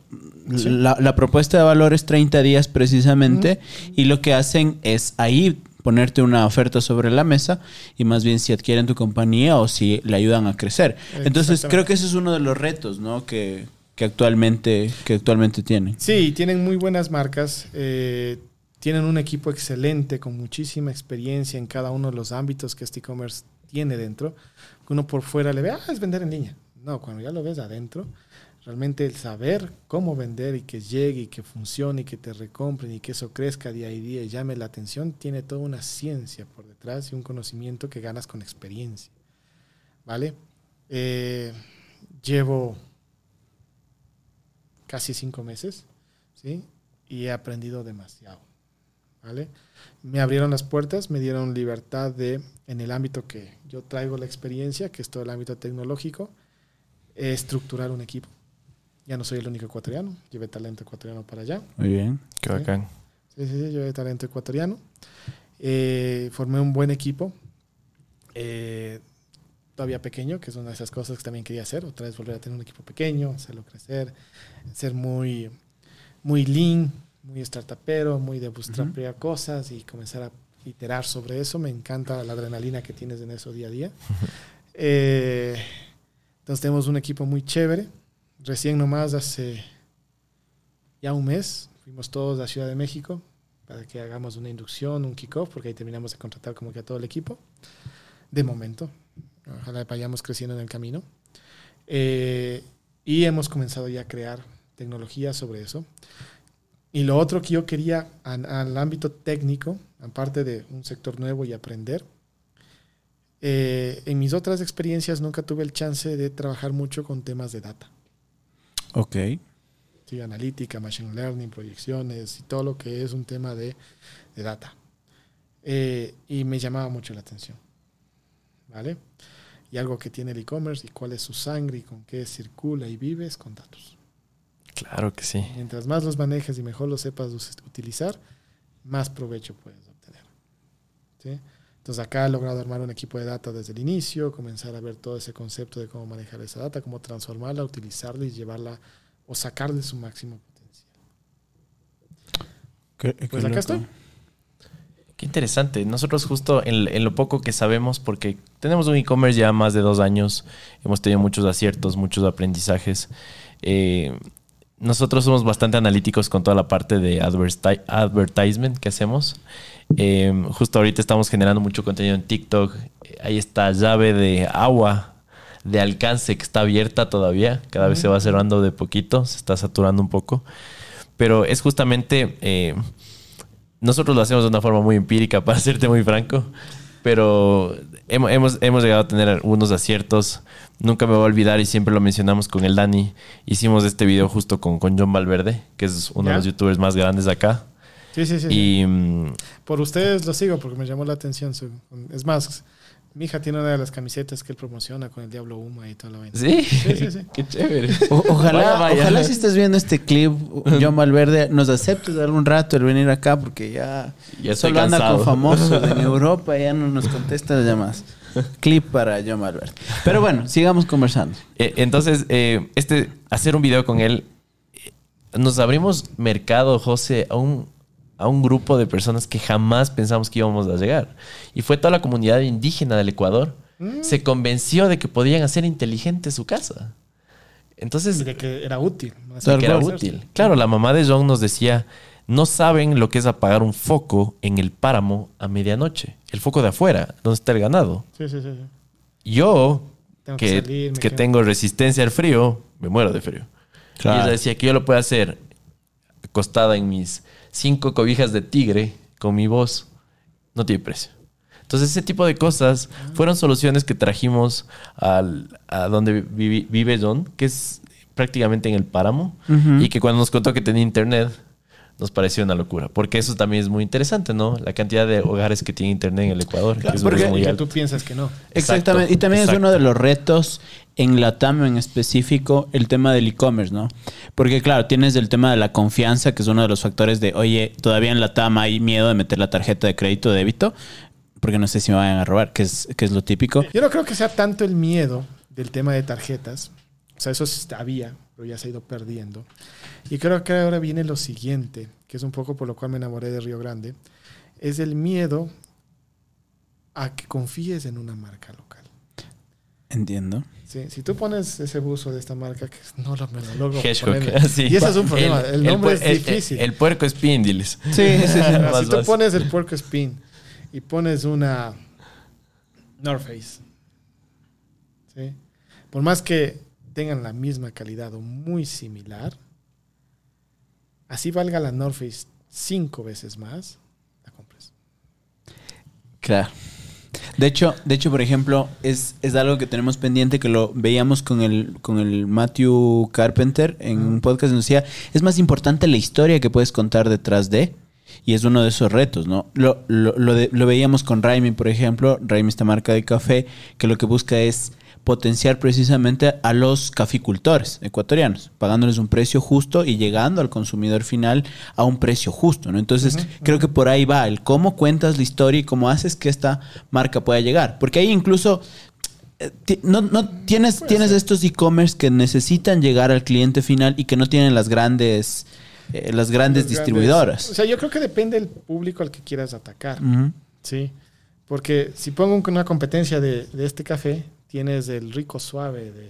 La, la propuesta de valor es 30 días precisamente y lo que hacen es ahí ponerte una oferta sobre la mesa y más bien si adquieren tu compañía o si le ayudan a crecer. Entonces creo que ese es uno de los retos ¿no? que, que actualmente, que actualmente tienen. Sí, tienen muy buenas marcas. eh, tienen un equipo excelente con muchísima experiencia en cada uno de los ámbitos que este e-commerce tiene dentro. Uno por fuera le ve, ah, es vender en línea. No, cuando ya lo ves adentro, realmente el saber cómo vender y que llegue y que funcione y que te recompren y que eso crezca día a día y llame la atención, tiene toda una ciencia por detrás y un conocimiento que ganas con experiencia. ¿Vale? Eh, llevo casi cinco meses, ¿sí? Y he aprendido demasiado, ¿vale? Me abrieron las puertas, me dieron libertad de, en el ámbito que yo traigo la experiencia, que es todo el ámbito tecnológico, estructurar un equipo. Ya no soy el único ecuatoriano, llevé talento ecuatoriano para allá. Muy bien. Qué bacán. Sí, sí, sí, llevé talento ecuatoriano. Eh, formé un buen equipo. Eh, todavía pequeño, que es una de esas cosas que también quería hacer. Otra vez volver a tener un equipo pequeño, hacerlo crecer, ser muy, muy lean, muy startupero, muy de bootstrapear cosas y comenzar a iterar sobre eso. Me encanta la adrenalina que tienes en eso día a día. Eh, entonces tenemos un equipo muy chévere. Recién nomás hace ya un mes fuimos todos a Ciudad de México para que hagamos una inducción, un kickoff, porque ahí terminamos de contratar como que a todo el equipo. De momento. Ojalá vayamos creciendo en el camino. Eh, y hemos comenzado ya a crear tecnología sobre eso. Y lo otro que yo quería al ámbito técnico, aparte de un sector nuevo y aprender, eh, en mis otras experiencias nunca tuve el chance de trabajar mucho con temas de data. Ok. Sí, analítica, machine learning, proyecciones y todo lo que es un tema de, de data. Eh, y me llamaba mucho la atención. ¿Vale? Y algo que tiene el e-commerce y cuál es su sangre y con qué circula y vives con datos. Claro que sí. Mientras más los manejes y mejor los sepas utilizar, más provecho puedes obtener. ¿sí? Entonces acá he logrado armar un equipo de data desde el inicio, comenzar a ver todo ese concepto de cómo manejar esa data, cómo transformarla, utilizarla y llevarla o sacarle su máximo potencial. Pues acá estoy. Qué interesante. Nosotros justo en, en lo poco que sabemos, porque tenemos un e-commerce ya más de dos años, hemos tenido muchos aciertos, muchos aprendizajes. Eh, nosotros somos bastante analíticos con toda la parte de adverti- advertisement que hacemos. Eh, justo ahorita estamos generando mucho contenido en TikTok. Hay esta llave de agua de alcance que está abierta todavía. Cada vez se va cerrando de poquito, se está saturando un poco. Pero es justamente... eh, nosotros lo hacemos de una forma muy empírica, para serte muy franco, pero hemos, hemos, llegado a tener algunos aciertos. Nunca me voy a olvidar y siempre lo mencionamos con el Dani. Hicimos este video justo con, con John Valverde, que es uno Ya. de los youtubers más grandes de acá. Sí, sí, sí. Y mm, Por ustedes lo sigo porque me llamó la atención. su- Es más, mi hija tiene una de las camisetas que él promociona con el Diablo Uma y toda la vaina. sí, Sí, sí, sí. qué chévere. O- ojalá, Vaya, vaya. ojalá si estás viendo este clip, John Valverde, nos aceptes de algún rato el venir acá porque ya, Ya solo anda con famosos en Europa, ya no nos contesta las llamadas. Clip para John Valverde. Pero bueno, sigamos conversando. Eh, Entonces, eh, este, hacer un video con él, eh, nos abrimos mercado, José, a un, a un grupo de personas que jamás pensamos que íbamos a llegar. Y fue toda la comunidad indígena del Ecuador. Se convenció de que podían hacer inteligente su casa. Entonces, de que era útil. que era útil. Claro, la mamá de John nos decía, no saben lo que es apagar un foco en el páramo a medianoche. El foco de afuera, donde está el ganado. Sí, sí, sí. sí. Yo, Tengo que que, salir, tengo resistencia al frío, me muero de frío. Y ella decía que yo lo puedo hacer acostada en mis cinco cobijas de tigre con mi voz, no tiene precio. Entonces ese tipo de cosas fueron soluciones que trajimos al, a donde vivi- vive John, que es prácticamente en el páramo, Ujú. y que cuando nos contó que tenía internet, nos pareció una locura. Porque eso también es muy interesante, ¿no? La cantidad de hogares que tiene internet en el Ecuador, Claro, que es porque- muy alto. tú piensas que no. Exactamente. Y también es uno de los retos en la TAM en específico, el tema del e-commerce, ¿no? Porque claro, tienes el tema de la confianza, que es uno de los factores de, oye, todavía en la TAM hay miedo de meter la tarjeta de crédito o débito, porque no sé si me vayan a robar, que es, que es lo típico. Yo no creo que sea tanto el miedo del tema de tarjetas, O sea, eso había, pero ya se ha ido perdiendo. Y creo que ahora viene lo siguiente, que es un poco por lo cual me enamoré de Río Grande, es el miedo a que confíes en una marca local. Entiendo. Sí, si tú pones ese buzo de esta marca, que no lo, me lo logro así. Y ese es un problema. El, nombre es el- difícil. El, el puerco spin, diles. Sí, sí, sí. Más si tú pones el puerco spin y pones una North Face, ¿sí? por más que tengan la misma calidad o muy similar, así valga la North Face cinco veces más, la compres. Claro. De hecho, de hecho, por ejemplo, es, es algo que tenemos pendiente que lo veíamos con el, con el Matthew Carpenter en un podcast. Nos decía, es más importante la historia que puedes contar detrás de. Y es uno de esos retos, ¿no? Lo, lo, lo, de- lo veíamos con Raimi, por ejemplo. Raimi, esta marca de café, que lo que busca es potenciar precisamente a los caficultores ecuatorianos, pagándoles un precio justo y llegando al consumidor final a un precio justo, ¿no? Entonces, creo que por ahí va el cómo cuentas la historia y cómo haces que esta marca pueda llegar. Porque ahí incluso eh, no, no tienes, tienes estos e-commerce que necesitan llegar al cliente final y que no tienen las grandes, eh, las grandes distribuidoras. grandes- O sea, yo creo que depende del público al que quieras atacar. Sí, porque si pongo una competencia de, de este café, tienes el rico suave de,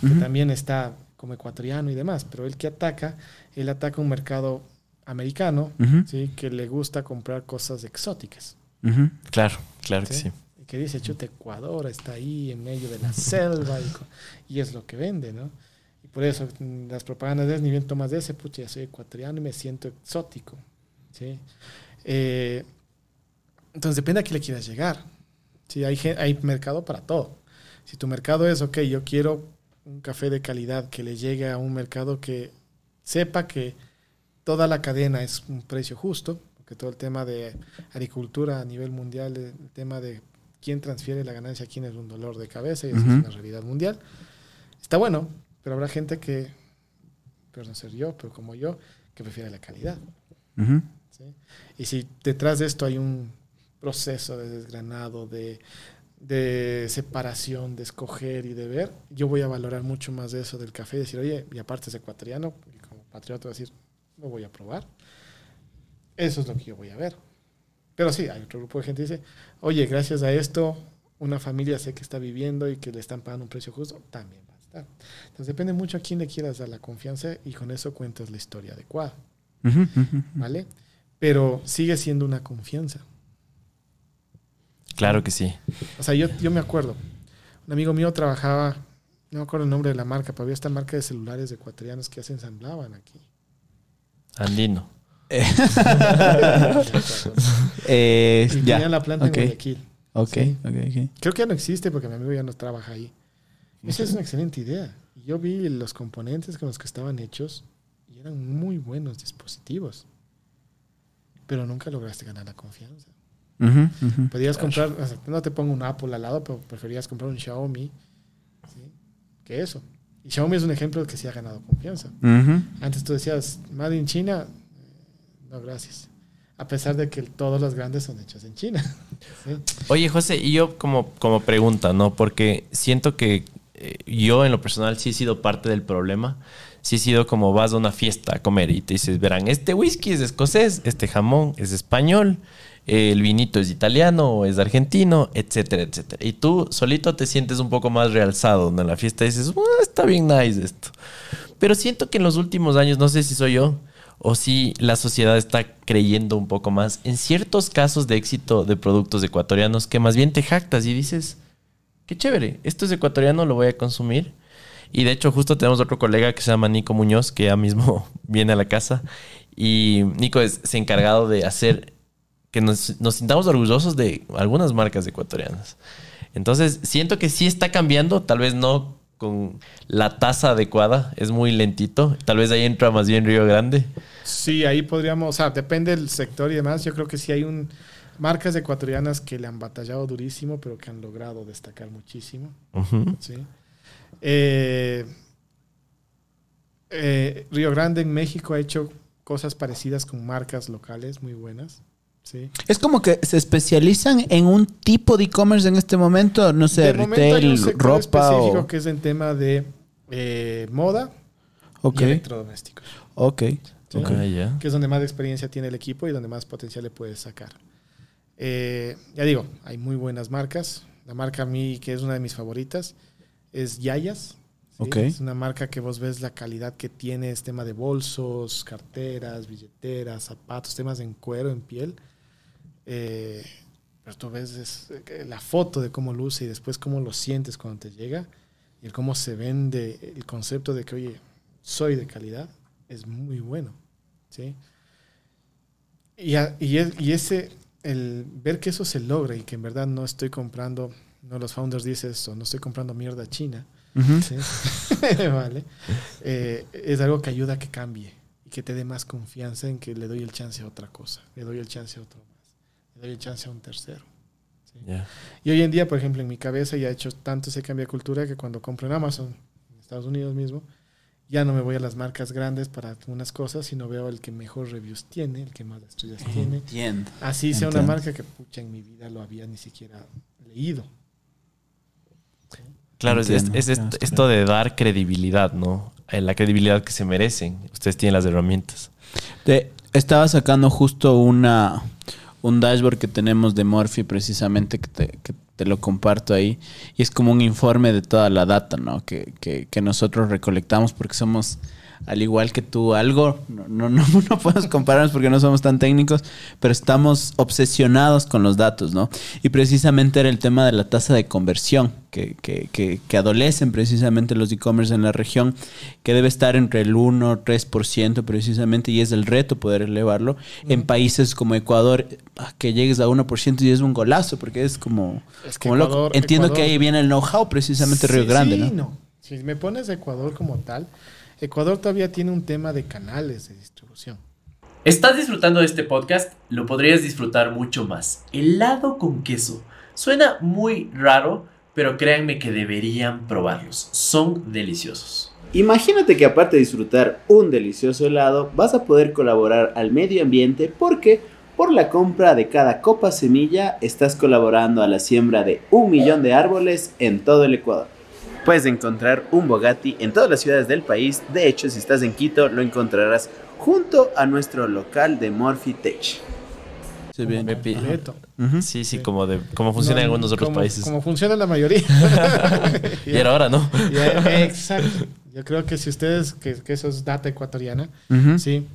que también está como ecuatoriano y demás, pero el que ataca, él ataca un mercado americano, ¿sí? que le gusta comprar cosas exóticas. Claro, claro que ¿sí? Y que dice, chuta, Ecuador está ahí en medio de la selva y, es lo que vende, ¿no? Y por eso las propagandas de ni bien tomas de ese, pucha, ya soy ecuatoriano y me siento exótico, ¿sí? Eh, entonces depende a qué le quieras llegar. Sí, hay, hay mercado para todo. Si tu mercado es, ok, yo quiero un café de calidad que le llegue a un mercado que sepa que toda la cadena es un precio justo, porque todo el tema de agricultura a nivel mundial, el tema de quién transfiere la ganancia a quién es un dolor de cabeza y eso es una realidad mundial. Está bueno, pero habrá gente que, pero no ser yo, pero como yo, que prefiere la calidad. Y si detrás de esto hay un proceso de desgranado, de, de separación, de escoger y de ver, yo voy a valorar mucho más de eso del café y decir, oye, y aparte es ecuatoriano, y como patriota decir, lo voy a probar. Eso es lo que yo voy a ver. Pero sí, hay otro grupo de gente que dice, oye, gracias a esto, una familia sé que está viviendo y que le están pagando un precio justo, también va a estar. Entonces depende mucho a quién le quieras dar la confianza y con eso cuentas la historia adecuada. ¿vale? Pero sigue siendo una confianza. Claro que sí. O sea, yo, yo me acuerdo, un amigo mío trabajaba, no me acuerdo el nombre de la marca, pero había esta marca de celulares ecuatorianos que se ensamblaban aquí. Andino. Eh, Y ya. tenían la planta Ok. en Guayaquil. Ok, Sí. ok, ok. Creo que ya no existe porque mi amigo ya no trabaja ahí. Esa es una excelente idea. Y Yo vi los componentes con los que estaban hechos y eran muy buenos dispositivos. Pero nunca lograste ganar la confianza. Ujú, ujú. Podías comprar, o sea, no te pongo un Apple al lado, pero preferías comprar un Xiaomi ¿sí? que eso. Y Xiaomi es un ejemplo de que sí ha ganado confianza. Ujú. Antes tú decías, Made in China, eh, no, gracias. A pesar de que todos los grandes son hechos en China. ¿sí? Oye, José, y yo como, como pregunta, ¿no? Porque siento que eh, yo en lo personal sí he sido parte del problema. Sí he sido como vas a una fiesta a comer y te dices, verán, este whisky es escocés, este jamón es español, el vinito es italiano o es argentino, etcétera, etcétera. Y tú solito te sientes un poco más realzado. En la fiesta dices, "Ah, está bien nice esto. Pero siento que en los últimos años, no sé si soy yo o si la sociedad está creyendo un poco más en ciertos casos de éxito de productos ecuatorianos que más bien te jactas y dices, qué chévere, esto es ecuatoriano, lo voy a consumir. Y de hecho justo tenemos otro colega que se llama Nico Muñoz, que ya mismo viene a la casa. Y Nico es se encargado de hacer que nos, nos sintamos orgullosos de algunas marcas ecuatorianas. Entonces, siento que sí está cambiando, tal vez no con la tasa adecuada, es muy lentito. Tal vez ahí entra más bien Río Grande. Sí, ahí podríamos, o sea, depende del sector y demás. Yo creo que sí hay un marcas ecuatorianas que le han batallado durísimo, pero que han logrado destacar muchísimo. ¿sí? Eh, eh, Río Grande en México ha hecho cosas parecidas con marcas locales muy buenas. ¿Sí? Es como que se especializan en un tipo de e-commerce en este momento, no sé, De momento hay un retail, ropa específico o... que es en tema de eh, moda Ok, y electrodomésticos. ok. ¿sí? Ya. que es donde más experiencia tiene el equipo y donde más potencial le puedes sacar. Eh, ya digo, hay muy buenas marcas. La marca a mí, que es una de mis favoritas, es Yayas. ¿sí? Ok. Es una marca que vos ves la calidad que tiene, es tema de bolsos, carteras, billeteras, zapatos, temas en cuero, en piel. Eh, pero tú ves es, eh, la foto de cómo luce y después cómo lo sientes cuando te llega y el cómo se vende el concepto de que, oye, soy de calidad, es muy bueno. ¿sí? Y, a- y, es- y ese, el ver que eso se logra y que en verdad no estoy comprando, no los founders dicen esto, no estoy comprando mierda china. ¿sí? vale, Eh, es algo que ayuda a que cambie y que te dé más confianza en que le doy el chance a otra cosa, le doy el chance a otro el chance a un tercero. Y hoy en día, por ejemplo, en mi cabeza ya he hecho tanto ese cambio de cultura que cuando compro en Amazon, en Estados Unidos mismo, ya no me voy a las marcas grandes para algunas cosas, sino veo el que mejor reviews tiene, el que más estrellas tiene. Entiendo. Así sea una marca que pucha en mi vida lo había ni siquiera leído. Claro, es, Entiendo, es- es ya, esto, de dar credibilidad, ¿no? Eh, La credibilidad que se merecen. Ustedes tienen las herramientas. Te- estaba sacando justo una un dashboard que tenemos de Morphy precisamente que te, que te lo comparto ahí y es como un informe de toda la data ¿no? que, que, que nosotros recolectamos porque somos al igual que tú algo no, no, no, no podemos compararnos porque no somos tan técnicos pero estamos obsesionados con los datos ¿no? y precisamente era el tema de la tasa de conversión que, que, que, que adolecen precisamente los e-commerce en la región que debe estar entre el 1 3% precisamente y es el reto poder elevarlo en países como Ecuador ah, que llegues a 1% y es un golazo porque es como, Es que como loco. Ecuador- entiendo que ahí viene el know-how precisamente Río Grande sí, ¿no? Si me pones Ecuador como tal, Ecuador todavía tiene un tema de canales de distribución. ¿Estás disfrutando de este podcast? Lo podrías disfrutar mucho más. Helado con queso. Suena muy raro, pero créanme que deberían probarlos. Son deliciosos. Imagínate que aparte de disfrutar un delicioso helado, vas a poder colaborar al medio ambiente porque por la compra de cada copa semilla estás colaborando a la siembra de un millón de árboles en todo el Ecuador. Puedes encontrar un Bogatti en todas las ciudades del país. De hecho, si estás en Quito, lo encontrarás junto a nuestro local de Morphy Tech. Se bien. Me pi- Completo. Sí, sí, como, de, como funciona en No, algunos otros como- países. Como funciona la mayoría. Y era ahora, ¿no? Exacto. Yo creo que si ustedes, que, que eso es data ecuatoriana, sí,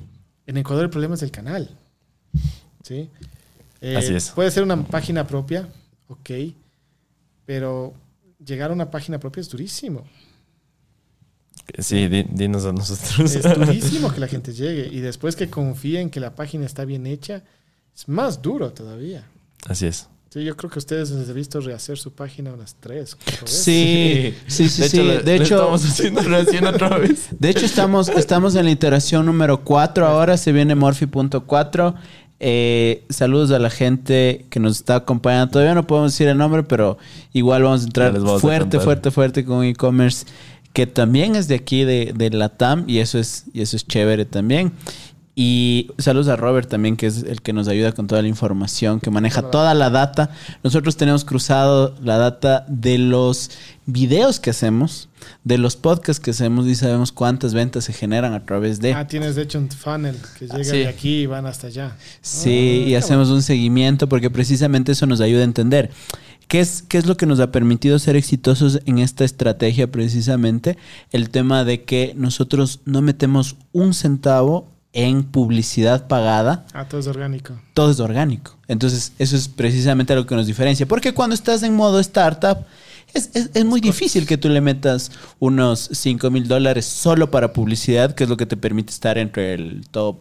en Ecuador el problema es el canal. ¿Sí? Eh, Así es. Puede ser una página propia, ok, pero llegar a una página propia es durísimo. Sí, di- dinos a nosotros. Es durísimo que la gente llegue y después que confíen que la página está bien hecha, es más duro todavía. Así es. Sí, yo creo que ustedes les he visto rehacer su página unas tres, cuatro veces. Sí, sí, sí, sí. lo- De lo hecho, estamos haciendo recién otra vez. De hecho, estamos, estamos en la iteración número 4 ahora, se viene Morphy.4. Eh, saludos a la gente que nos está acompañando. Todavía no podemos decir el nombre, pero igual vamos a entrar vamos fuerte, fuerte, fuerte con e-commerce que también es de aquí de, de la TAM y eso es y eso es chévere también. Y saludos a Robert también, que es el que nos ayuda con toda la información, que maneja toda la data. Nosotros tenemos cruzado la data de los videos que hacemos, de los podcasts que hacemos y sabemos cuántas ventas se generan a través de. Ah, tienes de hecho un funnel que llega sí. de aquí y van hasta allá. Sí, Ah, y hacemos un seguimiento porque precisamente eso nos ayuda a entender. ¿Qué es, ¿Qué es lo que nos ha permitido ser exitosos en esta estrategia precisamente? El tema de que nosotros no metemos un centavo en publicidad pagada, Ah, todo es orgánico. todo es orgánico. Entonces, eso es precisamente lo que nos diferencia. Porque cuando estás en modo startup, es, es- es muy difícil que tú le metas unos 5 mil dólares solo para publicidad, que es lo que te permite estar entre el top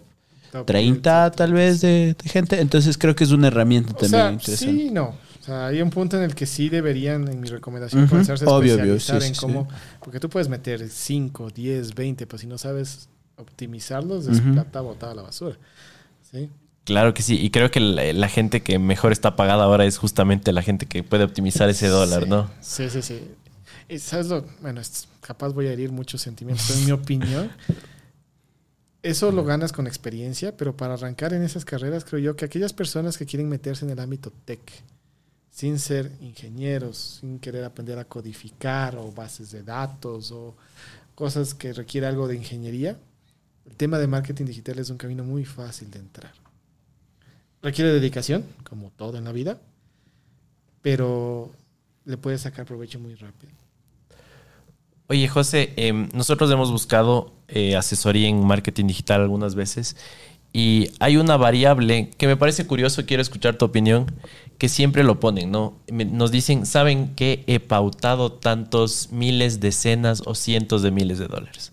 Top 30 tal vez de, de gente. Entonces creo que es una herramienta O también sea, interesante. sí, no. O sea, hay un punto en el que sí deberían, en mi recomendación, Ujú. comenzarse a Obvio, obvio, especializar sí, en sí, cómo... Porque tú puedes meter 5, 10, 20, pues si no sabes optimizarlos, es Ujú. plata botada a la basura. ¿Sí? Claro que sí. Y creo que la, la gente que mejor está pagada ahora es justamente la gente que puede optimizar ese dólar, Sí, ¿no? Sí, sí, sí. Y ¿Sabes lo? Bueno, es- capaz voy a herir muchos sentimientos, pero en mi opinión, eso lo ganas con experiencia, pero para arrancar en esas carreras, creo yo que aquellas personas que quieren meterse en el ámbito tech, sin ser ingenieros, sin querer aprender a codificar o bases de datos o, cosas que requiere algo de ingeniería, el tema de marketing digital es un camino muy fácil de entrar. Requiere dedicación, como todo en la vida, pero le puedes sacar provecho muy rápido. Oye, José, em, nosotros hemos buscado eh, asesoría en marketing digital algunas veces y hay una variable que me parece curioso, quiero escuchar tu opinión, que siempre lo ponen, ¿no? Nos dicen, ¿saben que he pautado tantos miles, decenas o cientos de miles de dólares?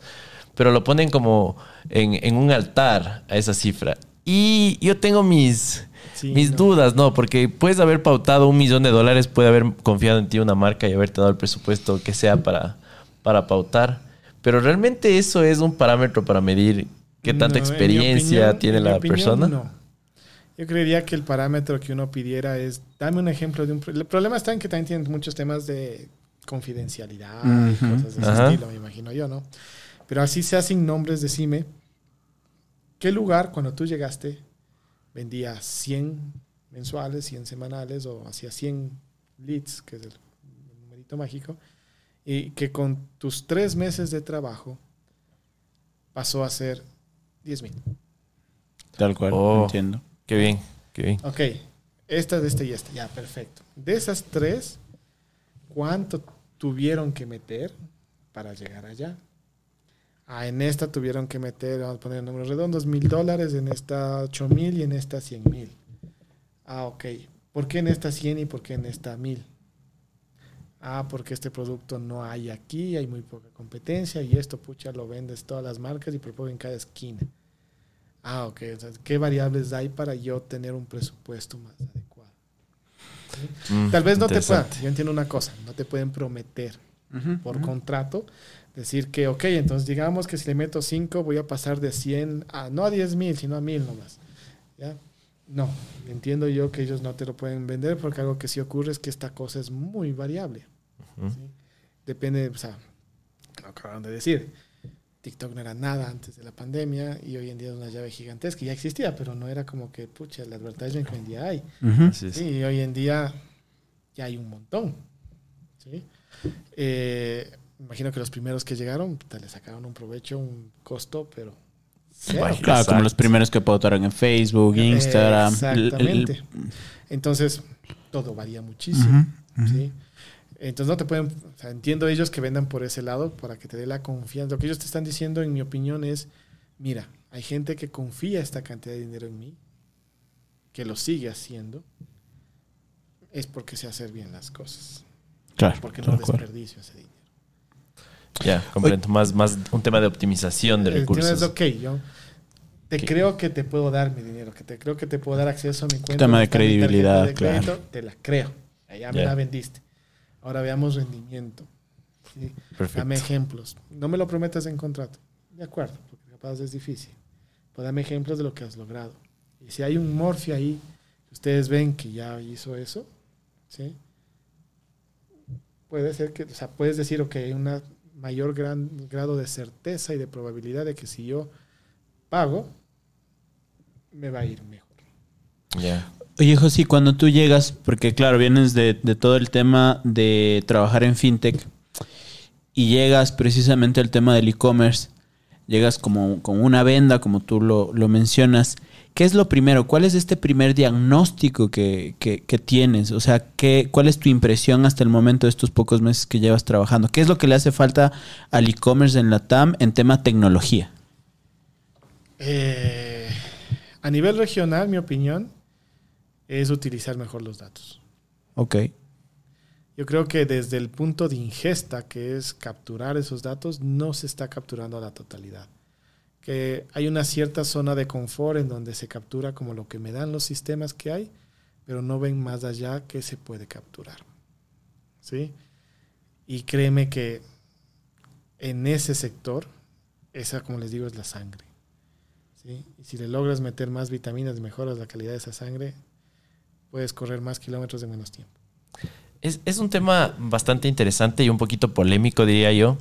Pero lo ponen como en, un altar a esa cifra. Y yo tengo mis, mis dudas, ¿no? Porque puedes haber pautado un millón de dólares, puede haber confiado en ti una marca y haberte dado el presupuesto que sea para, para pautar. Pero realmente eso es un parámetro para medir qué tanta experiencia tiene la persona. No. Yo creería que el parámetro que uno pidiera es, dame un ejemplo de un... El problema está en que también tienen muchos temas de confidencialidad y cosas de ese estilo, me imagino yo, ¿no? Pero así se hacen nombres, decime, ¿qué lugar cuando tú llegaste vendía 100 mensuales, 100 semanales o hacía 100 leads, que es el, numerito mágico, y que con tus tres meses de trabajo pasó a ser 10 mil? Tal cual, oh. entiendo. Qué bien, qué bien. Ok, esta, de este y esta, ya, perfecto. De esas tres, ¿cuánto tuvieron que meter para llegar allá? Ah, en esta tuvieron que meter, vamos a poner números redondos, mil dólares, en esta ocho mil y en esta cien mil. Ah, ok. ¿Por qué en esta cien y por qué en esta mil? Ah, porque este producto no hay aquí, hay muy poca competencia y esto, pucha, lo vendes todas las marcas y proponen en cada esquina. Ah, ok. ¿Qué variables hay para yo tener un presupuesto más adecuado? Mm, Tal vez no te puedan, yo entiendo una cosa, no te pueden prometer por contrato decir que, ok, entonces digamos que si le meto 5 voy a pasar de 100 a, no a 10 mil, sino a mil nomás. ¿Ya? No, entiendo yo que ellos no te lo pueden vender porque algo que sí ocurre es que esta cosa es muy variable. Depende, o sea, lo acabaron de decir TikTok no era nada antes de la pandemia y hoy en día es una llave gigantesca. Ya existía, pero no era como que, pucha, el advertising que hoy en día hay. sí, y hoy en día ya hay un montón. ¿sí? Eh, imagino que los primeros que llegaron le sacaron un provecho, un costo, pero claro, como los primeros que pautaron en Facebook, Instagram. Exactamente. Entonces, todo varía muchísimo. ¿sí? Entonces no te pueden, o sea, entiendo ellos que vendan por ese lado para que te dé la confianza. Lo que ellos te están diciendo, en mi opinión, es, mira, hay gente que confía esta cantidad de dinero en mí, que lo sigue haciendo, es porque sé hacer bien las cosas. Claro. Porque no desperdicio ese dinero. Ya, comprendo. Más, más un tema de optimización de recursos. Es ok, yo te creo que te puedo dar mi dinero, que te creo que te puedo dar acceso a mi cuenta. Tema de credibilidad, claro. Te la creo. Ya me la vendiste. Ahora veamos rendimiento. Dame ejemplos. No me lo prometas en contrato. De acuerdo, porque capaz es difícil. Pues dame ejemplos de lo que has logrado. Y si hay un morfio ahí, ustedes ven que ya hizo eso, ¿sí? Puede ser que, o sea, puedes decir, ok, hay un mayor gran, grado de certeza y de probabilidad de que si yo pago, me va a ir mejor. Ya. Oye, José, cuando tú llegas, porque claro, vienes de, todo el tema de trabajar en fintech y llegas precisamente al tema del e-commerce, llegas como con una venda, como tú lo, mencionas. ¿Qué es lo primero? ¿Cuál es este primer diagnóstico que, tienes? O sea, ¿qué, ¿cuál es tu impresión hasta el momento de estos pocos meses que llevas trabajando? ¿Qué es lo que le hace falta al e-commerce en la TAM en tema tecnología? Eh, a nivel regional, mi opinión, es utilizar mejor los datos. Ok. Yo creo que desde el punto de ingesta, que es capturar esos datos, no se está capturando a la totalidad. Que hay una cierta zona de confort en donde se captura como lo que me dan los sistemas que hay, pero no ven más allá que se puede capturar. ¿Sí? Y créeme que en ese sector, esa, como les digo, es la sangre. ¿Sí? Y si le logras meter más vitaminas, mejoras la calidad de esa sangre, puedes correr más kilómetros de menos tiempo. Es, un tema bastante interesante y un poquito polémico, diría yo.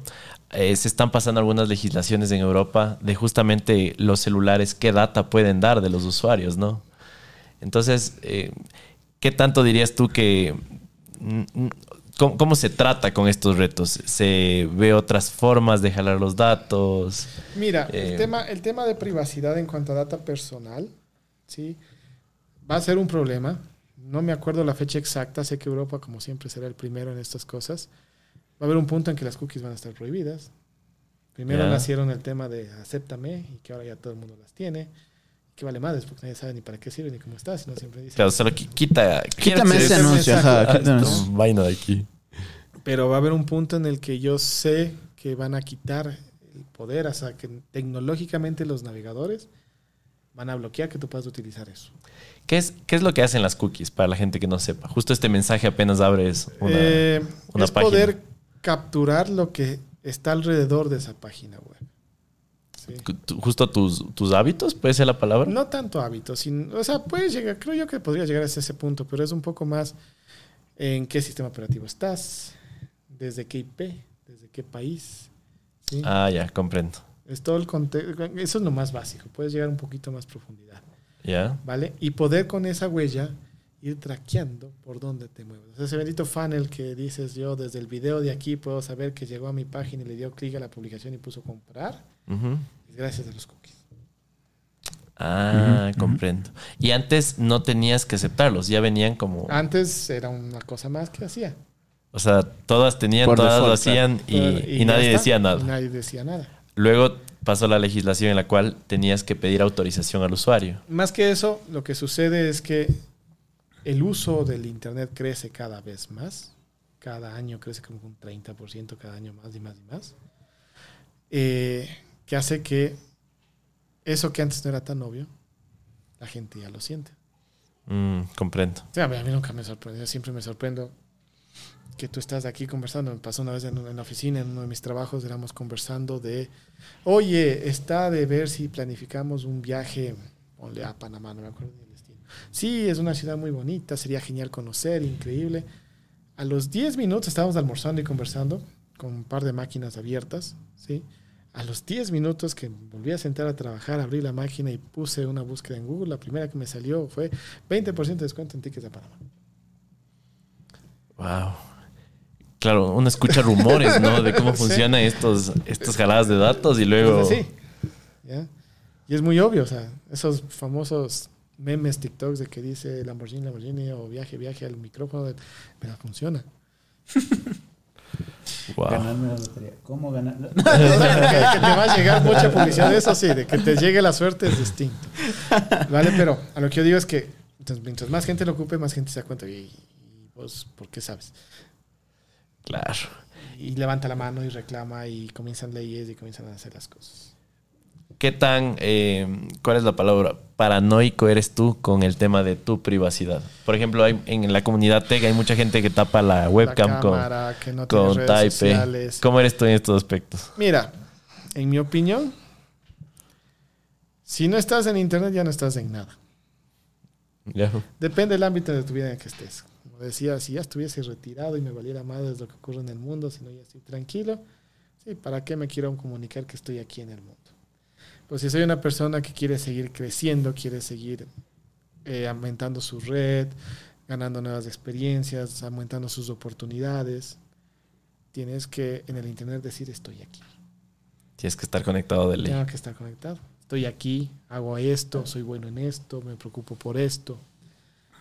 Eh, se están pasando algunas legislaciones en Europa de justamente los celulares, qué data pueden dar de los usuarios, ¿no? Entonces, eh, ¿qué tanto dirías tú que... ¿cómo, cómo se trata con estos retos? ¿Se ve otras formas de jalar los datos? Mira, Eh, el, tema, el tema de privacidad en cuanto a data personal, ¿sí? Va a ser un problema. No me acuerdo la fecha exacta. Sé que Europa, como siempre, será el primero en estas cosas. Va a haber un punto en que las cookies van a estar prohibidas. Primero nacieron el tema de acéptame y que ahora ya todo el mundo las tiene. Que vale madres porque nadie sabe ni para qué sirve ni cómo está, sino siempre dice. Claro, solo qui- quita... Quítame ese ese anuncio, vaina de aquí. Pero va a haber un punto en el que yo sé que van a quitar el poder, o sea, que tecnológicamente los navegadores van a bloquear que tú puedas utilizar eso. ¿Qué es, ¿Qué es lo que hacen las cookies para la gente que no sepa? Justo este mensaje apenas abres una... Eh, una es página. poder capturar lo que está alrededor de esa página web. Sí. justo tus, tus hábitos, puede ser la palabra. No tanto hábitos, sino- o sea, puedes llegar, creo yo que podría llegar hasta ese punto, pero es un poco más en qué sistema operativo estás, desde qué IP, desde qué país. ¿sí? Ah, ya, comprendo. Es todo el contexto, eso es lo más básico, puedes llegar un poquito más profundidad, ¿Ya? ¿vale? Y poder con esa huella ir traqueando por dónde te mueves. O sea, ese bendito funnel que dices yo desde el video de aquí puedo saber que llegó a mi página y le dio clic a la publicación y puso comprar, gracias a los cookies. Ah, comprendo. Y antes no tenías que aceptarlos, ya venían como... Antes era una cosa más que hacía. O sea, todas tenían, Por todas lo hacían y, nadie está, decía y nada. nadie decía nada. Luego pasó la legislación en la cual tenías que pedir autorización al usuario. Más que eso, lo que sucede es que el uso del Internet crece cada vez más. Cada año crece como un 30%, cada año más y más y más. Eh, que hace que eso que antes no era tan obvio, la gente ya lo siente. Mm, comprendo. O sea, a mí nunca me sorprende, yo siempre me sorprendo que tú estás aquí conversando. Me pasó una vez en, en la oficina, en uno de mis trabajos, éramos conversando de, oye, está de ver si planificamos un viaje, ponle a Panamá, no me acuerdo. Sí, es una ciudad muy bonita, sería genial conocer, increíble. A los 10 minutos estábamos almorzando y conversando con un par de máquinas abiertas, ¿sí? A los 10 minutos que volví a sentar a trabajar, abrí la máquina y puse una búsqueda en Google, la primera que me salió fue 20% de descuento en tickets a Panamá. Wow. Claro, uno escucha rumores, ¿no? De cómo Sí. funcionan estos, estas jaladas de datos y luego... Entonces, sí. ¿ya? Y es muy obvio, o sea, esos famosos memes TikToks de que dice Lamborghini, Lamborghini o viaje, viaje al micrófono, de- pero funciona. Wow. Ganarme la lotería. ¿Cómo ganar? Que, que te va a llegar mucha publicidad de eso, sí, de que te llegue la suerte es distinto. ¿Vale? Pero a lo que yo digo es que entonces, mientras más gente lo ocupe, más gente se da cuenta. ¿Y, y vos por qué sabes? Claro. Y levanta la mano y reclama y comienzan leyes y comienzan a hacer las cosas. ¿Qué tan, eh, cuál es la palabra, paranoico eres tú con el tema de tu privacidad? Por ejemplo, hay, en la comunidad tech hay mucha gente que tapa la webcam la con, que no tiene con redes Type. sociales. ¿Cómo eres tú en estos aspectos? Mira, en mi opinión, si no estás en internet ya no estás en nada. Depende del ámbito de tu vida en el que estés. Como decía, si ya estuviese retirado y me valiera más lo que ocurre en el mundo, si no ya estoy tranquilo, sí, ¿para qué me quiero comunicar que estoy aquí en el mundo? Pues si soy una persona que quiere seguir creciendo, quiere seguir eh, aumentando su red, ganando nuevas experiencias, aumentando sus oportunidades, tienes que en el internet decir estoy aquí. Tienes que estar conectado de ley. Tengo que estar conectado. Estoy aquí, hago esto, soy bueno en esto, me preocupo por esto.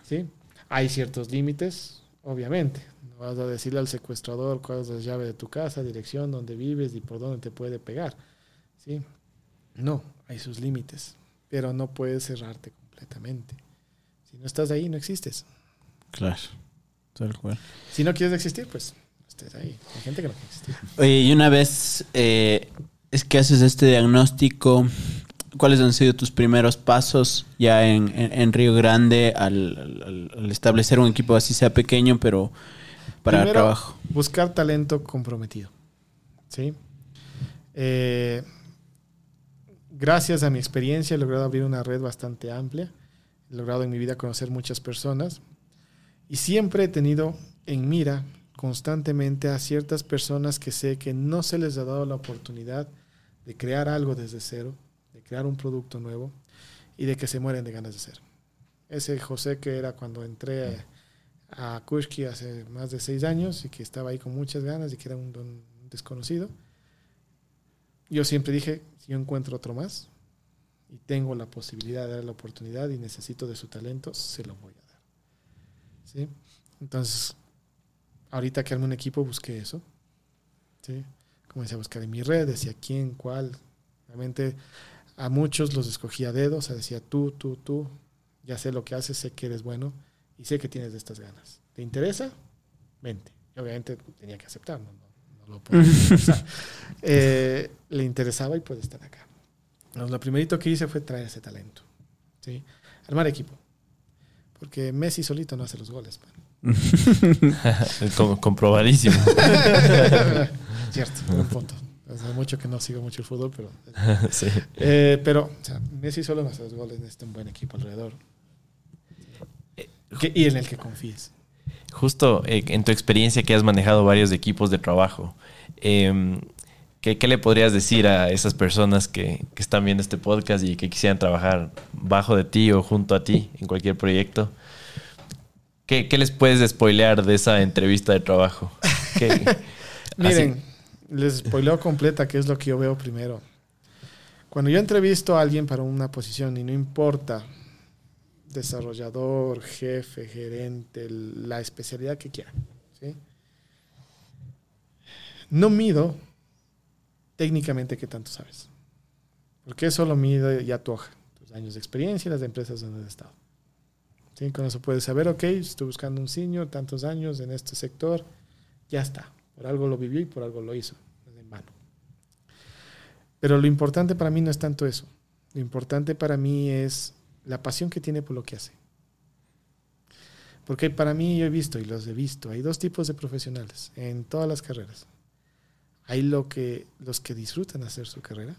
¿Sí? Hay ciertos límites, obviamente. No vas a decirle al secuestrador cuál es la llave de tu casa, dirección, dónde vives y por dónde te puede pegar. ¿Sí? No, hay sus límites. Pero no puedes cerrarte completamente. Si no estás ahí, no existes. Claro. Tal cual. Si no quieres existir, pues estés ahí. Hay gente que no quiere existir. Oye, y una vez eh, es que haces este diagnóstico, ¿cuáles han sido tus primeros pasos ya en, en- en Río Grande al, al- al establecer un equipo así sea pequeño, pero para Primero, trabajo? Buscar talento comprometido. ¿Sí? Eh, gracias a mi experiencia he logrado abrir una red bastante amplia. He logrado en mi vida conocer muchas personas. Y siempre he tenido en mira constantemente a ciertas personas que sé que no se les ha dado la oportunidad de crear algo desde cero, de crear un producto nuevo y de que se mueren de ganas de hacer. Ese José que era cuando entré a Kushki hace más de seis años y que estaba ahí con muchas ganas y que era un don desconocido. Yo siempre dije, si yo encuentro otro más y tengo la posibilidad de darle la oportunidad y necesito de su talento, se lo voy a dar. ¿Sí? Entonces, ahorita que armé un equipo, busqué eso. ¿Sí? Comencé a buscar en mi red, decía quién, cuál. Realmente a muchos los escogía dedos, decía tú, tú, tú, ya sé lo que haces, sé que eres bueno y sé que tienes estas ganas. ¿Te interesa? Vente. Y obviamente tenía que aceptar, no, no, no lo puedo forzar. Eh, le interesaba y puede estar acá. Entonces, lo primerito que hice fue traer ese talento. ¿sí? Armar equipo. Porque Messi solito no hace los goles. man. Com- comprobadísimo. Cierto, buen punto. Hace mucho que no sigo mucho el fútbol, pero sí. Eh, pero, o sea, Messi solo no hace los goles, necesita un buen equipo alrededor. Que- y en el que confíes. Justo eh, en tu experiencia que has manejado varios equipos de trabajo, em, ¿qué, qué le podrías decir a esas personas que, que están viendo este podcast y que quisieran trabajar bajo de ti o junto a ti en cualquier proyecto? ¿Qué, qué les puedes spoilear de esa entrevista de trabajo? ¿Qué- Miren, les spoileo completa qué es lo que yo veo primero. Cuando yo entrevisto a alguien para una posición y no importa desarrollador, jefe, gerente, la especialidad que quiera, ¿sí? no mido técnicamente qué tanto sabes. Porque eso lo mide ya tu hoja, tus años de experiencia y las empresas donde has estado. ¿Sí? Con eso puedes saber, ok, estoy buscando un senior, tantos años en este sector, ya está. Por algo lo vivió y por algo lo hizo, de mano. Pero lo importante para mí no es tanto eso. Lo importante para mí es la pasión que tiene por lo que hace. Porque para mí yo he visto y los he visto, hay dos tipos de profesionales en todas las carreras. Hay lo que, los que disfrutan hacer su carrera,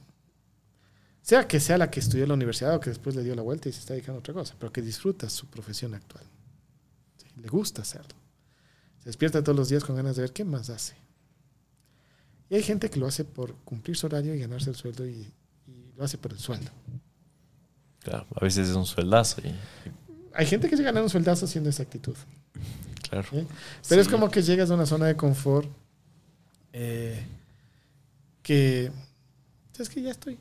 sea que sea la que estudió en la universidad o que después le dio la vuelta y se está dedicando a otra cosa, pero que disfruta su profesión actual. Le gusta hacerlo. Se despierta todos los días con ganas de ver qué más hace. Y hay gente que lo hace por cumplir su horario y ganarse el sueldo y lo hace por el sueldo. Claro, a veces es un sueldazo. y- Hay gente que se gana un sueldazo haciendo esa actitud. claro. Pero es como que llegas a una zona de confort eh, que es que ya estoy.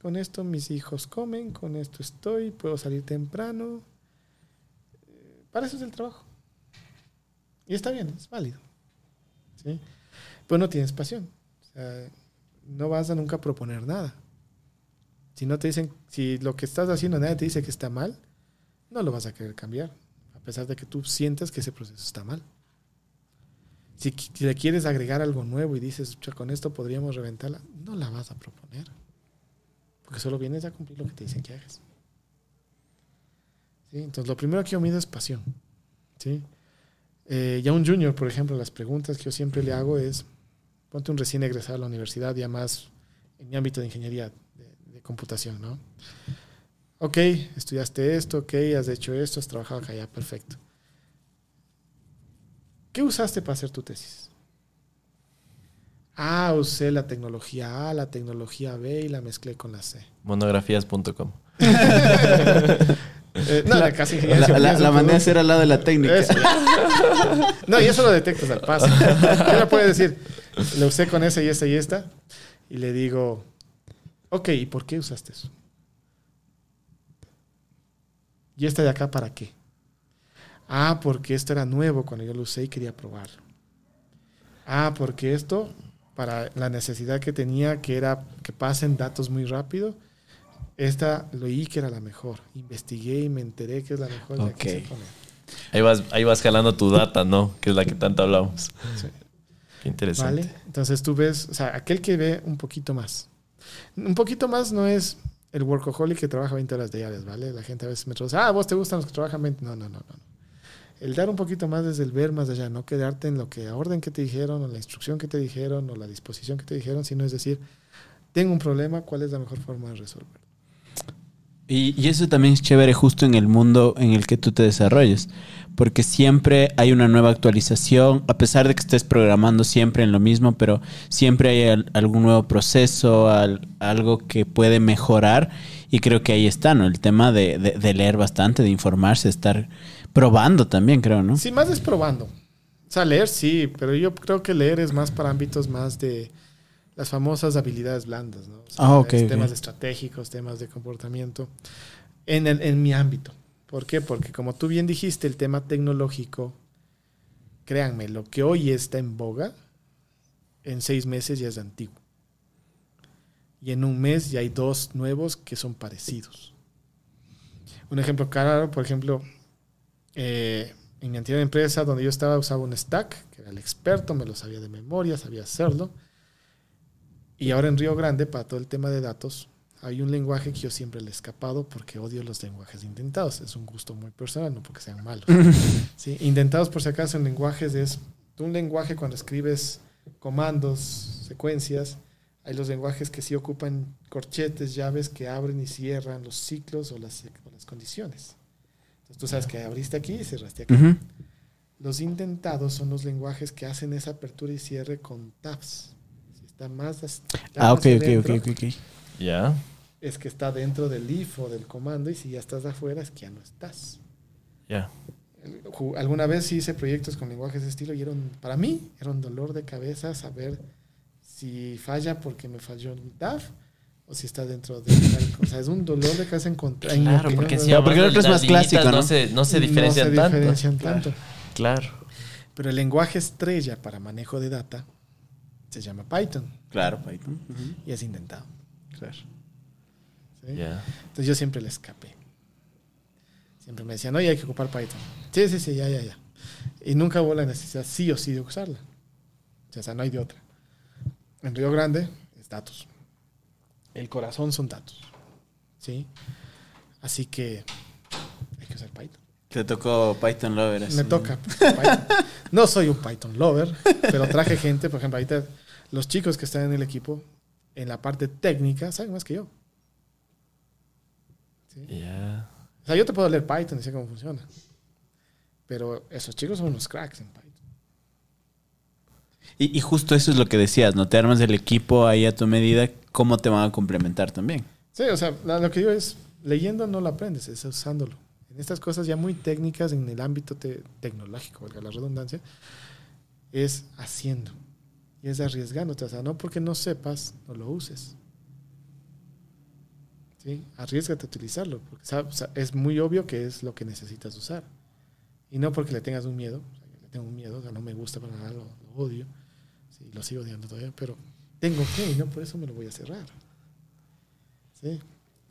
Con esto mis hijos comen, con esto estoy, puedo salir temprano. Eh, Para eso es el trabajo. Y está bien, es válido. ¿sí? Pues no tienes pasión. O sea, no vas a nunca proponer nada. Si no te dicen, si lo que estás haciendo nadie te dice que está mal, no lo vas a querer cambiar, a pesar de que tú sientas que ese proceso está mal. Si, le quieres agregar algo nuevo y dices, "Chucha, con esto podríamos reventarla, no la vas a proponer. Porque solo vienes a cumplir lo que te dicen que hagas. Entonces, lo primero que yo mido es pasión. ¿sí? Eh, ya un junior, por ejemplo, las preguntas que yo siempre le hago es, ponte un recién egresado a la universidad, ya más en mi ámbito de ingeniería computación, ¿no? Ok, estudiaste esto, ok, has hecho esto, has trabajado acá, ya, perfecto. ¿Qué usaste para hacer tu tesis? Ah, usé la tecnología A, la tecnología B y la mezclé con la C. Monografías.com. Eh, no, la, casi La, la- la mandé a hacer al lado de la técnica. Eso. No, y eso lo detectas al paso. ¿Qué me puede decir? Lo usé con esa y esta y esta. Y le digo, ok, ¿y por qué usaste eso? ¿Y esta de acá para qué? Ah, porque esto era nuevo cuando yo lo usé y quería probarlo. Ah, porque esto, para la necesidad que tenía, que era que pasen datos muy rápido, esta lo oí que era la mejor. Investigué y me enteré que es la mejor. y la quise Ok. poner. Ahí vas, ahí vas jalando tu data, ¿no? Que es la que tanto hablamos. Sí. Qué interesante. ¿Vale? Entonces tú ves, o sea, aquel que ve un poquito más. Un poquito más no es el workaholic que trabaja 20 horas diarias, ¿vale? La gente a veces me dice, ah, vos te gustan los que trabajan 20. No, no, no, no. El dar un poquito más es el ver más allá, no quedarte en lo que la orden que te dijeron, o la instrucción que te dijeron, o la disposición que te dijeron, sino es decir, tengo un problema, ¿cuál es la mejor forma de resolverlo? Y, y eso también es chévere justo en el mundo en el que tú te desarrolles, porque siempre hay una nueva actualización, a pesar de que estés programando siempre en lo mismo, pero siempre hay al- algún nuevo proceso, al- algo que puede mejorar y creo que ahí está, ¿no? El tema de, de- de leer bastante, de informarse, de estar Probando también, creo, ¿no? Sí, más es probando. O sea, leer sí, pero yo creo que leer es más para ámbitos más de las famosas habilidades blandas, ¿no? O sea, Ah. Temas estratégicos, temas de comportamiento. En, el- en mi ámbito. ¿Por qué? Porque como tú bien dijiste, el tema tecnológico, créanme, lo que hoy está en boga, en seis meses ya es antiguo. Y en un mes ya hay dos nuevos que son parecidos. Un ejemplo claro, por ejemplo, eh, en mi anterior empresa donde yo estaba usaba un stack, que era el experto, me lo sabía de memoria, sabía hacerlo. Y ahora en Río Grande, para todo el tema de datos, hay un lenguaje que yo siempre le he escapado porque odio los lenguajes indentados. Es un gusto muy personal, no porque sean malos. ¿sí? Indentados, por si acaso, en lenguajes es un lenguaje cuando escribes comandos, secuencias. Hay los lenguajes que sí ocupan corchetes, llaves que abren y cierran los ciclos o las, o las condiciones. Entonces tú sabes que abriste aquí y cerraste aquí. Los indentados son los lenguajes que hacen esa apertura y cierre con tabs. Si está más, ya Ah, más ok, adentro, ok, ok. Ya. Es que está dentro del if o del comando y si ya estás afuera es que ya no estás. Ya. El- Alguna vez sí hice proyectos con lenguajes de estilo y era un- para mí era un dolor de cabeza saber si falla porque me falló un DAF o si está dentro de tal cosa. Es un dolor de cabeza encontrar. Claro, opinión, porque ¿no? encima No, porque el otro es más clásico, ¿no? No se, no se diferencian se tanto. diferencian tanto. Claro. Pero el lenguaje estrella para manejo de data se llama Python Claro, Python. Y es indentado. Claro. Entonces yo siempre le escapé. Siempre me decían, oye, hay que ocupar Python. Sí, sí, sí, ya, ya, ya. Y nunca hubo la necesidad, sí o sí, de usarla. O sea, no hay de otra. En Río Grande es datos. El corazón son datos. ¿Sí? Así que hay que usar Python. Te tocó Python Lover. así. Me toca. Python. No soy un Python lover, pero traje gente, por ejemplo, ahorita los chicos que están en el equipo, en la parte técnica, saben más que yo. ¿Sí? O sea, yo te puedo leer Python y sé cómo funciona. Pero esos chicos son unos cracks en Python. Y, y justo eso es lo que decías, ¿no? Te armas el equipo ahí a tu medida, ¿cómo te van a complementar también? Sí, o sea, lo que digo es, leyendo no lo aprendes, es usándolo. En estas cosas ya muy técnicas en el ámbito te- tecnológico, valga la redundancia, es haciendo. Y es arriesgándote. O sea, no porque no sepas, no lo uses. ¿Sí? Arriesgate a utilizarlo. Porque sabes, es muy obvio que es lo que necesitas usar. Y no porque le tengas un miedo. O sea, yo le tengo un miedo, o sea, no me gusta para nada, lo, lo odio. Sí, lo sigo odiando todavía, pero tengo que y no por eso me lo voy a cerrar. ¿Sí?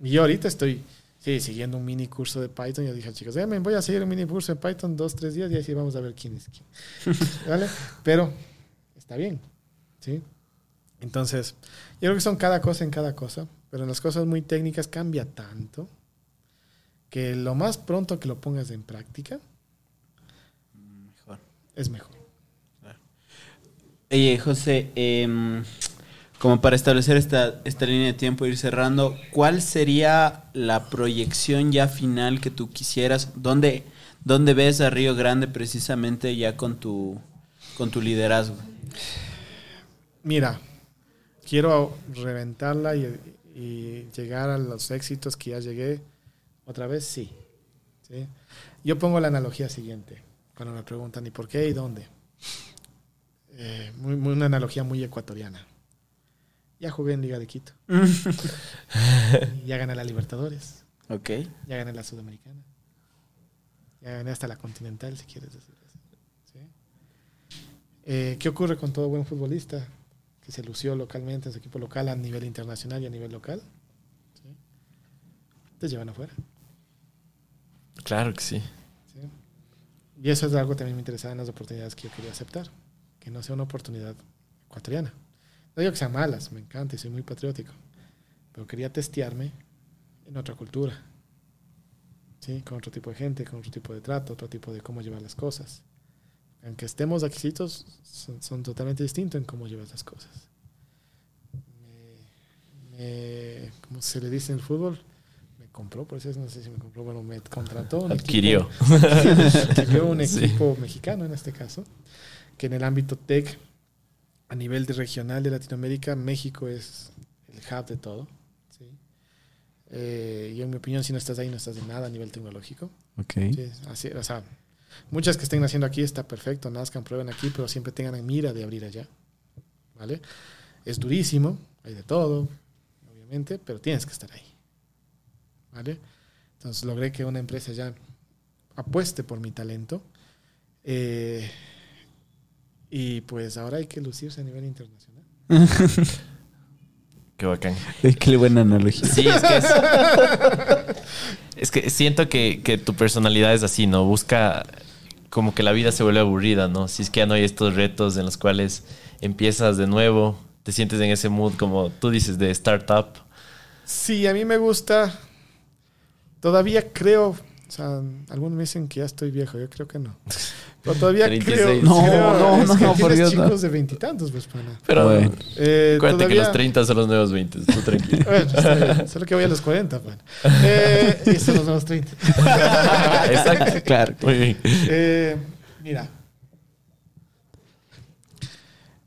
Y yo ahorita estoy sí, siguiendo un mini curso de Python. Yo dije a chicos, "Eh, voy a seguir un mini curso de Python dos, tres días y así vamos a ver quién es quién. ¿Vale? Pero está bien. ¿Sí? Entonces, yo creo que son cada cosa en cada cosa, pero en las cosas muy técnicas cambia tanto que lo más pronto que lo pongas en práctica Mejor. es mejor. Oye, José, em, como para establecer esta, esta línea de tiempo e ir cerrando, ¿cuál sería la proyección ya final que tú quisieras? ¿Dónde, dónde ves a Río Grande precisamente ya con tu, con tu liderazgo? Mira, quiero reventarla y, y llegar a los éxitos que ya llegué. Otra vez, sí. ¿Sí? Yo pongo la analogía siguiente, cuando me preguntan, ¿y por qué y dónde? Eh, muy, muy- una analogía muy ecuatoriana. Ya jugué en Liga de Quito. ya gané la Libertadores. ok. Ya gané la Sudamericana. Ya gané hasta la Continental, si quieres decir. ¿Sí? Eh, ¿Qué ocurre con todo buen futbolista que se lució localmente en su equipo local a nivel internacional y a nivel local? ¿Sí? Te llevan afuera. Claro que sí. ¿sí? Y eso es algo que también me interesaba en las oportunidades que yo quería aceptar. Que no sea una oportunidad ecuatoriana. No digo que sean malas, me encanta y soy muy patriótico. Pero quería testearme en otra cultura. ¿Sí? Con otro tipo de gente, con otro tipo de trato, otro tipo de cómo llevar las cosas. Aunque estemos exquisitos, son, son totalmente distintos en cómo llevas las cosas. Me, me- ¿Cómo se le dice en el fútbol? Me compró, por eso no sé si me compró, bueno, me contrató. Adquirió. equipo- adquirió un Sí. equipo mexicano en este caso, que en el ámbito tech, a nivel de regional de Latinoamérica, México es el hub de todo. ¿sí? Eh, yo en mi opinión, si no estás ahí, no estás de nada a nivel tecnológico. Ok. Sí, así, o sea, muchas que estén haciendo aquí está perfecto, nazcan, prueben aquí, pero siempre tengan en mira de abrir allá. ¿Vale? Es durísimo, hay de todo, obviamente, pero tienes que estar ahí. ¿Vale? Entonces logré que una empresa ya apueste por mi talento. eh, y pues ahora hay que lucirse a nivel internacional. Qué bacán. Qué buena analogía. Sí, es que es. es que siento que, que tu personalidad es así, ¿no? Busca como que la vida se vuelve aburrida, ¿no? Si es que ya no hay estos retos en los cuales empiezas de nuevo, te sientes en ese mood como tú dices de startup. Sí, a mí me gusta. Todavía creo, o sea, algunos me dicen que ya estoy viejo, yo creo que no. Pero todavía 36. creo. No, creo- no, es no, que no, por Dios, no. chicos de veintitantos, pues, pana. Pero Bueno. Eh, acuérdate que todavía- los 30 son los nuevos 20, tú tranquilo. Bueno, solo que voy a los 40, pana. Eh, y son los nuevos 30. Exacto. Claro. Muy bien. Eh, mira.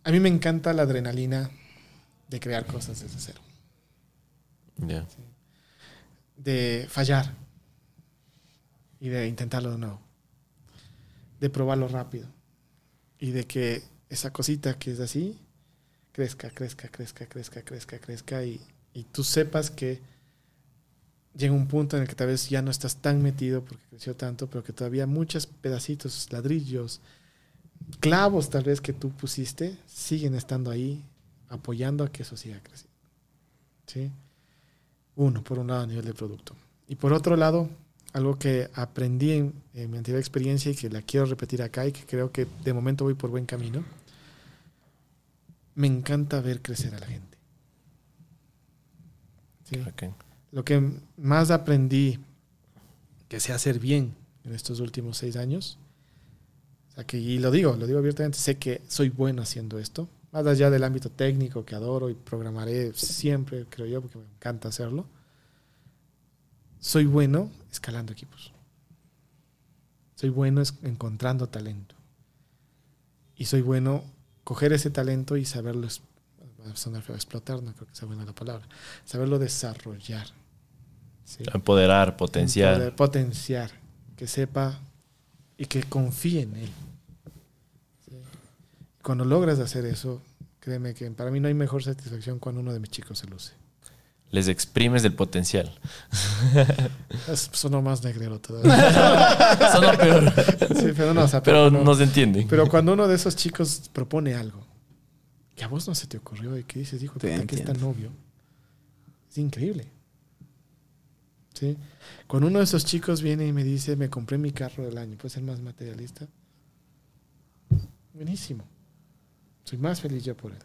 A mí me encanta la adrenalina de crear cosas desde cero. Ya. de fallar y de intentarlo de nuevo, de probarlo rápido y de que esa cosita que es así crezca, crezca, crezca, crezca, crezca, crezca y, y tú sepas que llega un punto en el que tal vez ya no estás tan metido porque creció tanto, pero que todavía muchos pedacitos, ladrillos, clavos tal vez que tú pusiste siguen estando ahí apoyando a que eso siga creciendo. ¿Sí? Uno, por un lado, a nivel de producto. Y por otro lado, algo que aprendí en, en mi anterior experiencia y que la quiero repetir acá y que creo que de momento voy por buen camino. Me encanta ver crecer a la gente. Lo que más aprendí que sé hacer bien en estos últimos seis años, o sea que, y lo digo, lo digo abiertamente, sé que soy bueno haciendo esto, más allá del ámbito técnico que adoro y programaré siempre, creo yo, porque me encanta hacerlo. Soy bueno escalando equipos. Soy bueno encontrando talento. Y soy bueno coger ese talento y saberlo, explotar, no creo que sea buena la palabra, saberlo desarrollar. ¿sí? Empoderar, potenciar. Potenciar, que sepa y que confíe en él. ¿sí? Cuando logras hacer eso, créeme que para mí no hay mejor satisfacción cuando uno de mis chicos se luce. Les exprimes el potencial. Es, sonó más negrero todavía. Sonó peor. Sí, pero no, o sea, Pero no- no se entienden. pero cuando uno de esos chicos propone algo que a vos no se te ocurrió y que dices, hijo, puta, que está entiendo. novio, es increíble. ¿Sí? Cuando uno de esos chicos viene y me dice, me compré mi carro del año, ¿puedo ser más materialista? Buenísimo. Soy más feliz yo por él.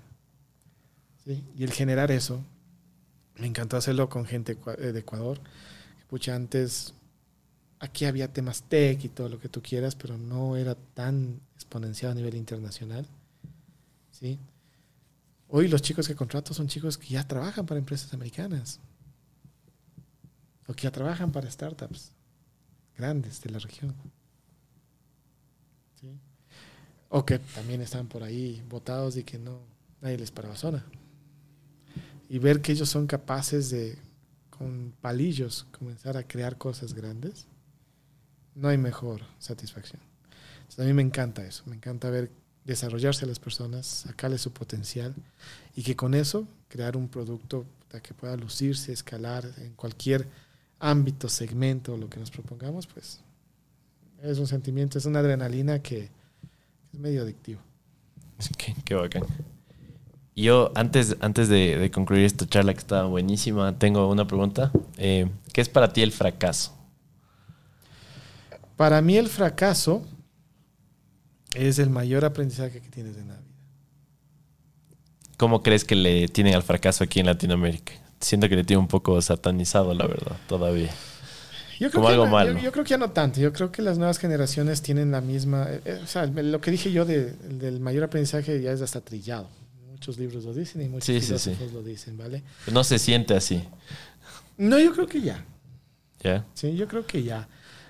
¿Sí? Y el generar eso, me encantó hacerlo con gente eh, de Ecuador. Pucha, antes aquí había temas tech y todo lo que tú quieras, pero no era tan exponencial a nivel internacional. ¿sí? Hoy los chicos que contrato son chicos que ya trabajan para empresas americanas o que ya trabajan para startups grandes de la región. O que también están por ahí votados y que no nadie les paraba zona. Y ver que ellos son capaces de, con palillos, comenzar a crear cosas grandes, no hay mejor satisfacción. Entonces, a mí me encanta eso, me encanta ver desarrollarse a las personas, sacarle su potencial y que con eso crear un producto que pueda lucirse, escalar en cualquier ámbito, segmento, lo que nos propongamos, pues es un sentimiento, es una adrenalina que es medio adictivo. Qué, qué bacán. Yo, antes, antes de, de concluir esta charla que estaba buenísima, tengo una pregunta. Eh, ¿Qué es para ti el fracaso? Para mí el fracaso es el mayor aprendizaje que tienes en la vida. ¿Cómo crees que le tienen al fracaso aquí en Latinoamérica? Siento que le tiene un poco satanizado, la verdad, todavía. Yo creo Como que algo no- malo. Yo, yo creo que ya no tanto. Yo creo que las nuevas generaciones tienen la misma. eh, eh, o sea, lo que dije yo de- del mayor aprendizaje ya es hasta trillado. Muchos libros lo dicen y muchos Sí, sí, sí. filósofos lo dicen, ¿vale? No se siente así. No, yo creo que ya. ¿Ya? Sí, yo creo que ya.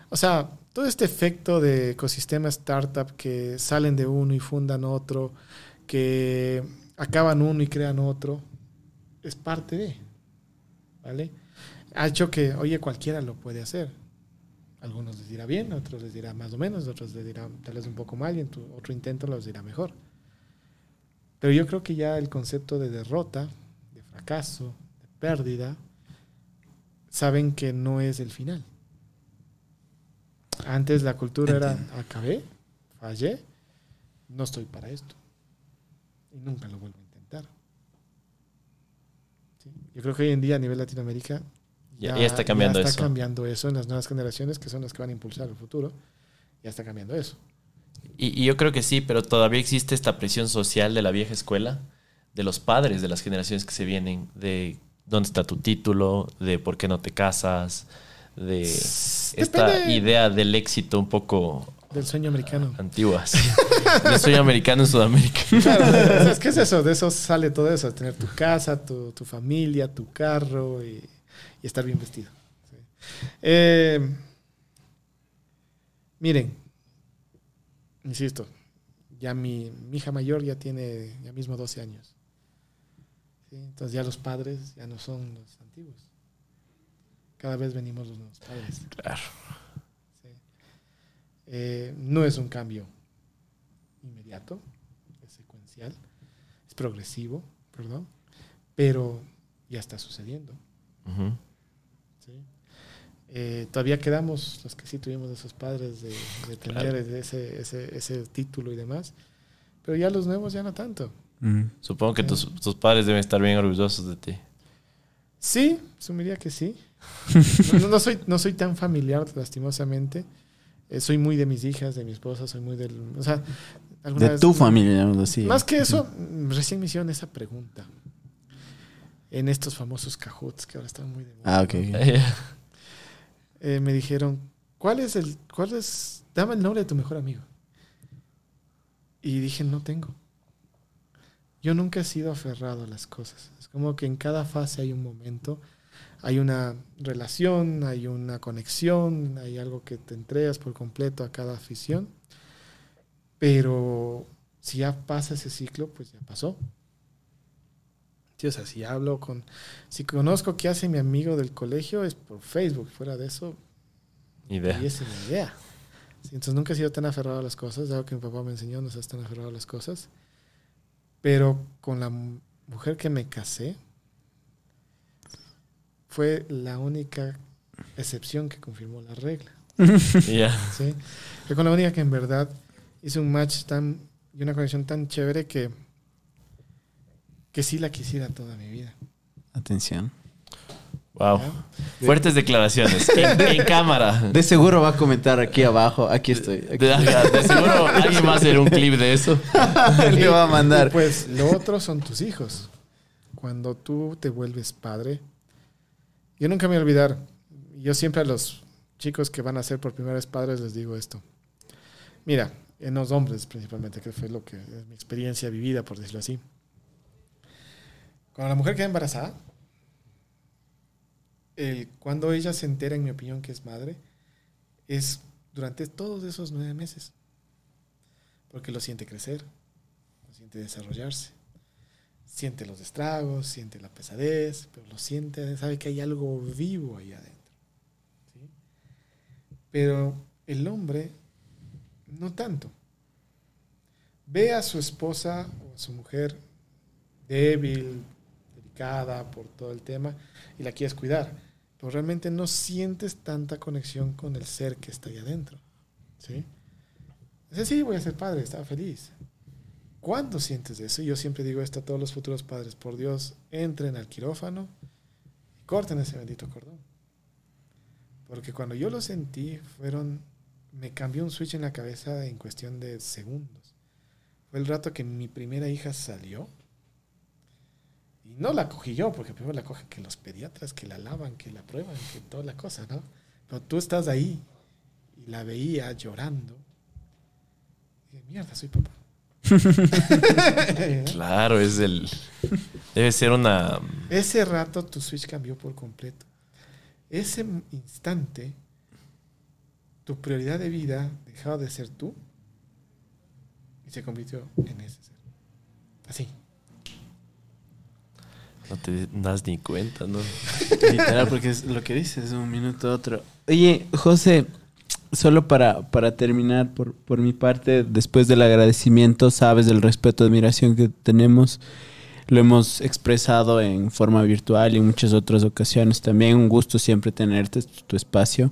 O sea, todo este efecto de ecosistema startup que salen de uno y fundan otro, que acaban uno y crean otro, es parte de. ¿Vale? Ha hecho que, oye, cualquiera lo puede hacer. Algunos les dirá bien, otros les dirá más o menos, otros les dirá tal vez un poco mal y en tu otro intento los dirá mejor. Pero yo creo que ya el concepto de derrota, de fracaso, de pérdida, saben que no es el final. Antes la cultura era, acabé, fallé, no estoy para esto. Y nunca lo vuelvo a intentar. ¿Sí? Yo creo que hoy en día a nivel Latinoamérica Ya- ya está cambiando está eso. cambiando eso en las nuevas generaciones que son las que van a impulsar el futuro. Ya está cambiando eso. Y, y yo creo que sí, pero todavía existe esta presión social de la vieja escuela, de los padres de las generaciones que se vienen, de dónde está tu título, de por qué no te casas, de esta Depende. idea del éxito un poco Del sueño americano. antigua. sí. Yo soy americano en Sudamérica. Claro, es que es eso, de eso sale todo eso, tener tu casa, tu, tu familia, tu carro y, y estar bien vestido. Sí. Eh, miren, insisto, ya mi, mi hija mayor ya tiene ya mismo 12 años. ¿sí? Entonces ya los padres ya no son los antiguos. Cada vez venimos los nuevos padres. Claro. Sí. Eh, no es un cambio inmediato, es secuencial, es progresivo, perdón, pero ya está sucediendo. ¿sí? Eh, todavía quedamos los que sí tuvimos esos padres de, de tener Claro. ese, ese, ese título y demás, pero ya los nuevos ya no tanto. Mm. Supongo que tus, tus padres deben estar bien orgullosos de ti. Sí, asumiría que sí. No, no soy, no soy tan familiar, lastimosamente. Eh, soy muy de mis hijas, de mi esposa, soy muy del... O sea, alguna De vez- tu familia, así. Más que eso, mm, recién me hicieron esa pregunta. En estos famosos cajuts que ahora están muy de moda. Ah, ok. Eh, me dijeron, ¿cuál es el, cuál es, dame el nombre de tu mejor amigo? Y dije, no tengo. Yo nunca he sido aferrado a las cosas. Es como que en cada fase hay un momento, hay una relación, hay una conexión, hay algo que te entregas por completo a cada afición. Pero si ya pasa ese ciclo, pues ya pasó. Sí, o sea, si hablo con, si conozco qué hace mi amigo del colegio es por Facebook. Fuera de eso, Idea. y es mi idea. Sí, entonces nunca he sido tan aferrado a las cosas, algo que mi papá me enseñó, no seas tan aferrado a las cosas. Pero con la mu- mujer que me casé, fue la única excepción que confirmó la regla. Ya. ¿sí? Fue con la única que en verdad hizo un match tan y una conexión tan chévere que, que sí la quisiera toda mi vida. Atención. Wow. ¿ya? Fuertes declaraciones. En, en cámara. De seguro va a comentar aquí abajo. Aquí estoy. Aquí De, de seguro alguien va a hacer un clip de eso. Le va a mandar. Y pues lo otro son tus hijos. Cuando tú te vuelves padre, yo nunca me voy a olvidar, yo siempre a los chicos que van a ser por primera vez padres les digo esto. Mira, en los hombres principalmente, que fue lo que es mi experiencia vivida, por decirlo así. Cuando la mujer queda embarazada, el- cuando ella se entera, en mi opinión, que es madre, es durante todos esos nueve meses. Porque lo siente crecer, lo siente desarrollarse. Siente los estragos, siente la pesadez, pero lo siente, sabe que hay algo vivo ahí adentro. ¿sí? Pero el hombre, no tanto. Ve a su esposa o a su mujer débil, por todo el tema, y la quieres cuidar. Pero realmente no sientes tanta conexión con el ser que está ahí adentro. ¿sí? Dice, sí, voy a ser padre, estaba feliz. ¿Cuándo sientes eso? Yo siempre digo esto a todos los futuros padres. Por Dios, entren al quirófano y corten ese bendito cordón. Porque cuando yo lo sentí, fueron, me cambió un switch en la cabeza en cuestión de segundos. Fue el rato que mi primera hija salió. Y no la cogí yo, porque primero la cogen que los pediatras, que la lavan, que la prueban, que toda la cosa, ¿no? Pero tú estás ahí y la veía llorando. Y dije, mierda, soy papá. Claro, es el. Debe ser una. Ese rato tu switch cambió por completo. Ese instante, tu prioridad de vida dejaba de ser tú y se convirtió en ese ser. Así. No te das ni cuenta, ¿no? Literal, porque es lo que dices, un minuto a otro. Oye, José, solo para, para terminar, por, por mi parte, después del agradecimiento, sabes del respeto, admiración que tenemos. Lo hemos expresado en forma virtual y en muchas otras ocasiones también. Un gusto siempre tenerte, tu espacio.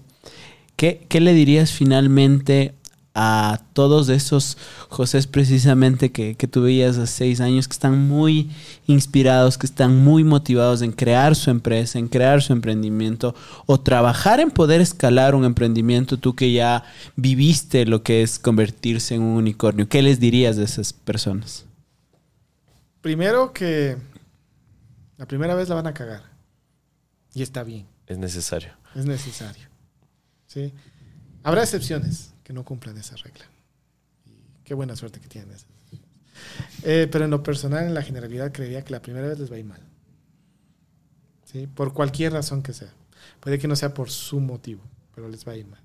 ¿Qué, qué le dirías finalmente a todos esos José precisamente que, que tú veías hace seis años que están muy inspirados, que están muy motivados en crear su empresa, en crear su emprendimiento o trabajar en poder escalar un emprendimiento, tú que ya viviste lo que es convertirse en un unicornio, ¿qué les dirías de esas personas? Primero que la primera vez la van a cagar y está bien, Es necesario. es necesario. ¿sí? Habrá excepciones que no cumplan esa regla. Y qué buena suerte que tienen esas. Eh, pero en lo personal, en la generalidad, creería que la primera vez les va a ir mal. ¿Sí? Por cualquier razón que sea. Puede que no sea por su motivo, pero les va a ir mal.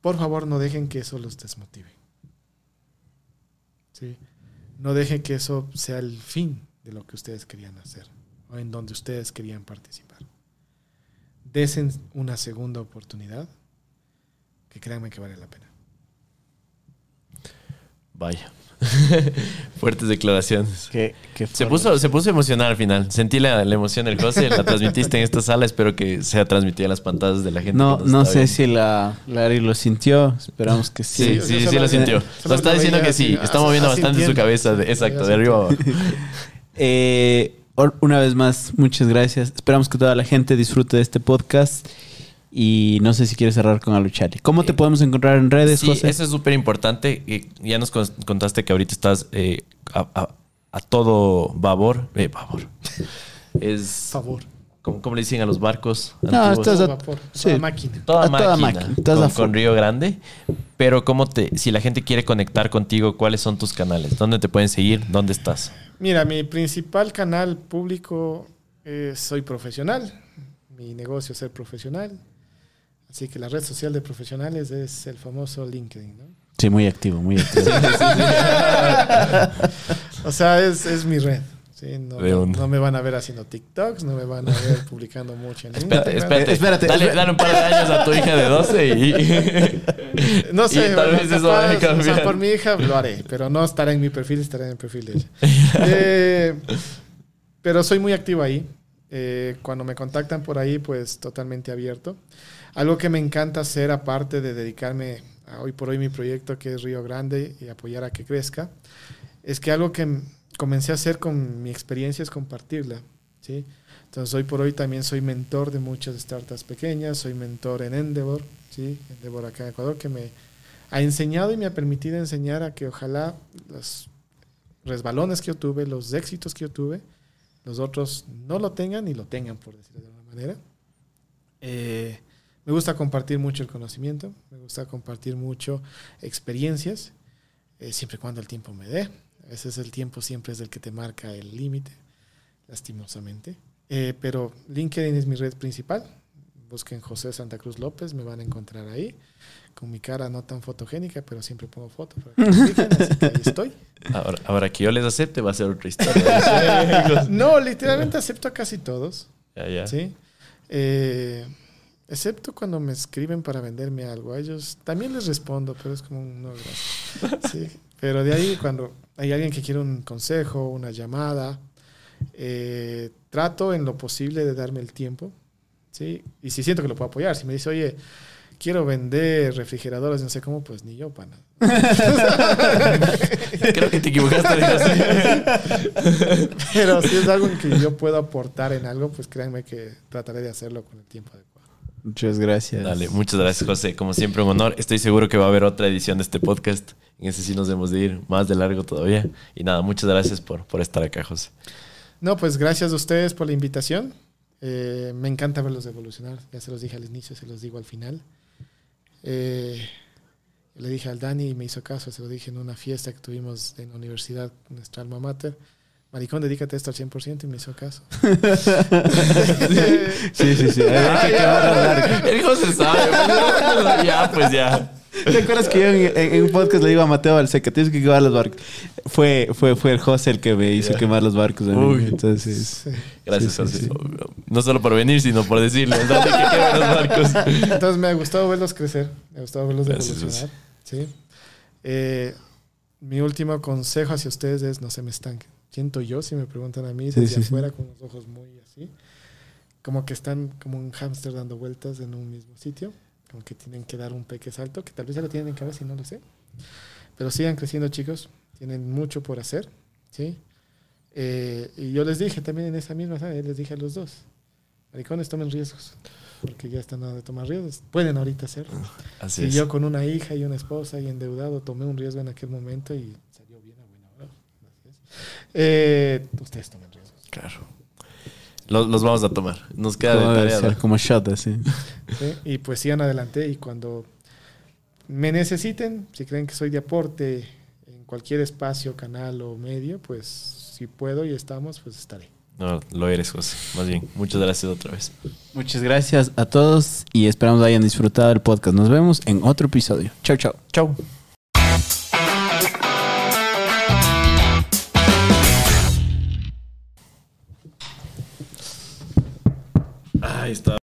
Por favor, no dejen que eso los desmotive. ¿Sí? No dejen que eso sea el fin de lo que ustedes querían hacer o en donde ustedes querían participar. Desen una segunda oportunidad que créanme que vale la pena. Vaya. Fuertes declaraciones. ¿Qué, qué Se puso, se puso emocional al final. Sentí la, la emoción del José, la transmitiste en esta sala. Espero que sea transmitida en las pantallas de la gente. No, no sé viendo. si la Larry lo sintió, esperamos que sí. Sí, Sí, sí, lo sintió. Lo está diciendo que sí. Está moviendo así bastante su cabeza. de- exacto, de arriba abajo. Eh, una vez más, muchas gracias. Esperamos que toda la gente disfrute de este podcast. Y no sé si quieres cerrar con Aluchali. ¿Cómo te podemos encontrar en redes, Sí, José? eso es súper importante. Eh, Ya nos con- contaste que ahorita estás eh, a, a- a todo babor. Eh, babor. Es. Favor. ¿Cómo, cómo le dicen a los barcos? No, estás Todo a- vapor, sí. toda máquina. Toda a toda máquina, máquina, estás con, a con Río Grande. Pero cómo te, si la gente quiere conectar contigo, ¿cuáles son tus canales? ¿Dónde te pueden seguir? ¿Dónde estás? Mira, mi principal canal público es Soy Profesional. Mi negocio es ser profesional. Así que la red social de profesionales es el famoso LinkedIn. ¿no? Sí, muy activo, muy activo. O sea, es, es mi red. Sí, no, me van a ver haciendo TikToks, no me van a ver publicando mucho en Espérate, espérate. espérate, dale, espérate. dale un par de años a tu hija de 12 y... No sé, Y tal bueno, vez eso va a capaz, o sea, cambiar. por mi hija lo haré, pero no estará en mi perfil, estará en el perfil de ella. Eh, pero soy muy activo ahí. Eh, cuando me contactan por ahí, pues totalmente abierto. Algo que me encanta hacer, aparte de dedicarme a hoy por hoy mi proyecto que es Río Grande y apoyar a que crezca, es que algo que comencé a hacer con mi experiencia es compartirla. ¿sí? Entonces, hoy por hoy también soy mentor de muchas startups pequeñas, soy mentor en Endeavor, ¿sí? Endeavor acá en Ecuador, que me ha enseñado y me ha permitido enseñar a que ojalá los resbalones que yo tuve, los éxitos que yo tuve, los otros no lo tengan y lo tengan, por decirlo de alguna manera. Eh, me gusta compartir mucho el conocimiento, me gusta compartir mucho experiencias, eh, siempre y cuando el tiempo me dé. A veces el tiempo siempre es el que te marca el límite, lastimosamente. Eh, pero LinkedIn es mi red principal. Busquen José Santa Cruz López, me van a encontrar ahí. Con mi cara no tan fotogénica, pero siempre pongo foto. para que así que ahí estoy. Ahora, ahora que yo les acepte va a ser otra historia. No, literalmente acepto a casi todos. ya, ya. ¿sí? Eh, excepto cuando me escriben para venderme algo. A ellos también les respondo, pero es como un no, gracias. Sí, Pero de ahí, cuando hay alguien que quiere un consejo, una llamada, eh, trato en lo posible de darme el tiempo. ¿sí? Y si siento que lo puedo apoyar, si me dice, oye, quiero vender refrigeradores, no sé cómo, pues ni yo, pana. Creo que te equivocaste. Pero si es algo en que yo puedo aportar en algo, pues créanme que trataré de hacerlo con el tiempo adecuado. Muchas gracias. Dale, muchas gracias, José. Como siempre, un honor. Estoy seguro que va a haber otra edición de este podcast. En ese sí nos debemos de ir más de largo todavía. Y nada, muchas gracias por, por estar acá, José. No, pues gracias a ustedes por la invitación. Eh, me encanta verlos evolucionar. Ya se los dije al inicio, se los digo al final. Eh, le dije al Dani y me hizo caso. Se lo dije en una fiesta que tuvimos en la universidad, nuestra alma mater. Maricón, dedícate a esto al 100% y me hizo caso. Sí, sí, sí. Barcas. El hijo se sabe. ya, pues ya. ¿Te acuerdas que yo en, en- en un podcast le digo a Mateo Balseca, tienes que quemar los barcos? Fue, fue, fue el José el que me hizo quemar los barcos. a mí. Uy. Entonces, Sí. Gracias, Sí, sí, José. No solo por venir, sino por decirle. ¿Dónde que queman los barcos? Entonces me ha gustado verlos crecer, me ha gustado verlos Gracias, evolucionar. ¿sí? Eh, mi último consejo hacia ustedes es no se me estanquen. Siento yo, si me preguntan a mí, Sí, desde sí, sí. afuera con los ojos muy así, como que están como un hámster dando vueltas en un mismo sitio, como que tienen que dar un peque salto, que tal vez ya lo tienen en cabeza y no lo sé. Pero sigan creciendo chicos, tienen mucho por hacer, ¿sí? Eh, y yo les dije también en esa misma, ¿sabes? les dije a los dos, maricones tomen riesgos, porque ya están a de tomar riesgos, pueden ahorita hacerlo. Así Y es. yo con una hija y una esposa y endeudado tomé un riesgo en aquel momento y salió bien a buena hora. Gracias. Eh, ustedes tomen riesgos. Claro. Los, los vamos a tomar. Nos queda de tarea. como shot así. ¿sí? Y pues sigan adelante y cuando me necesiten, si creen que soy de aporte en cualquier espacio, canal o medio, pues si puedo y estamos, pues estaré. No, lo eres, José. Más bien, muchas gracias otra vez. Muchas gracias a todos y esperamos hayan disfrutado del podcast. Nos vemos en otro episodio. Chao, chao. Chau. está.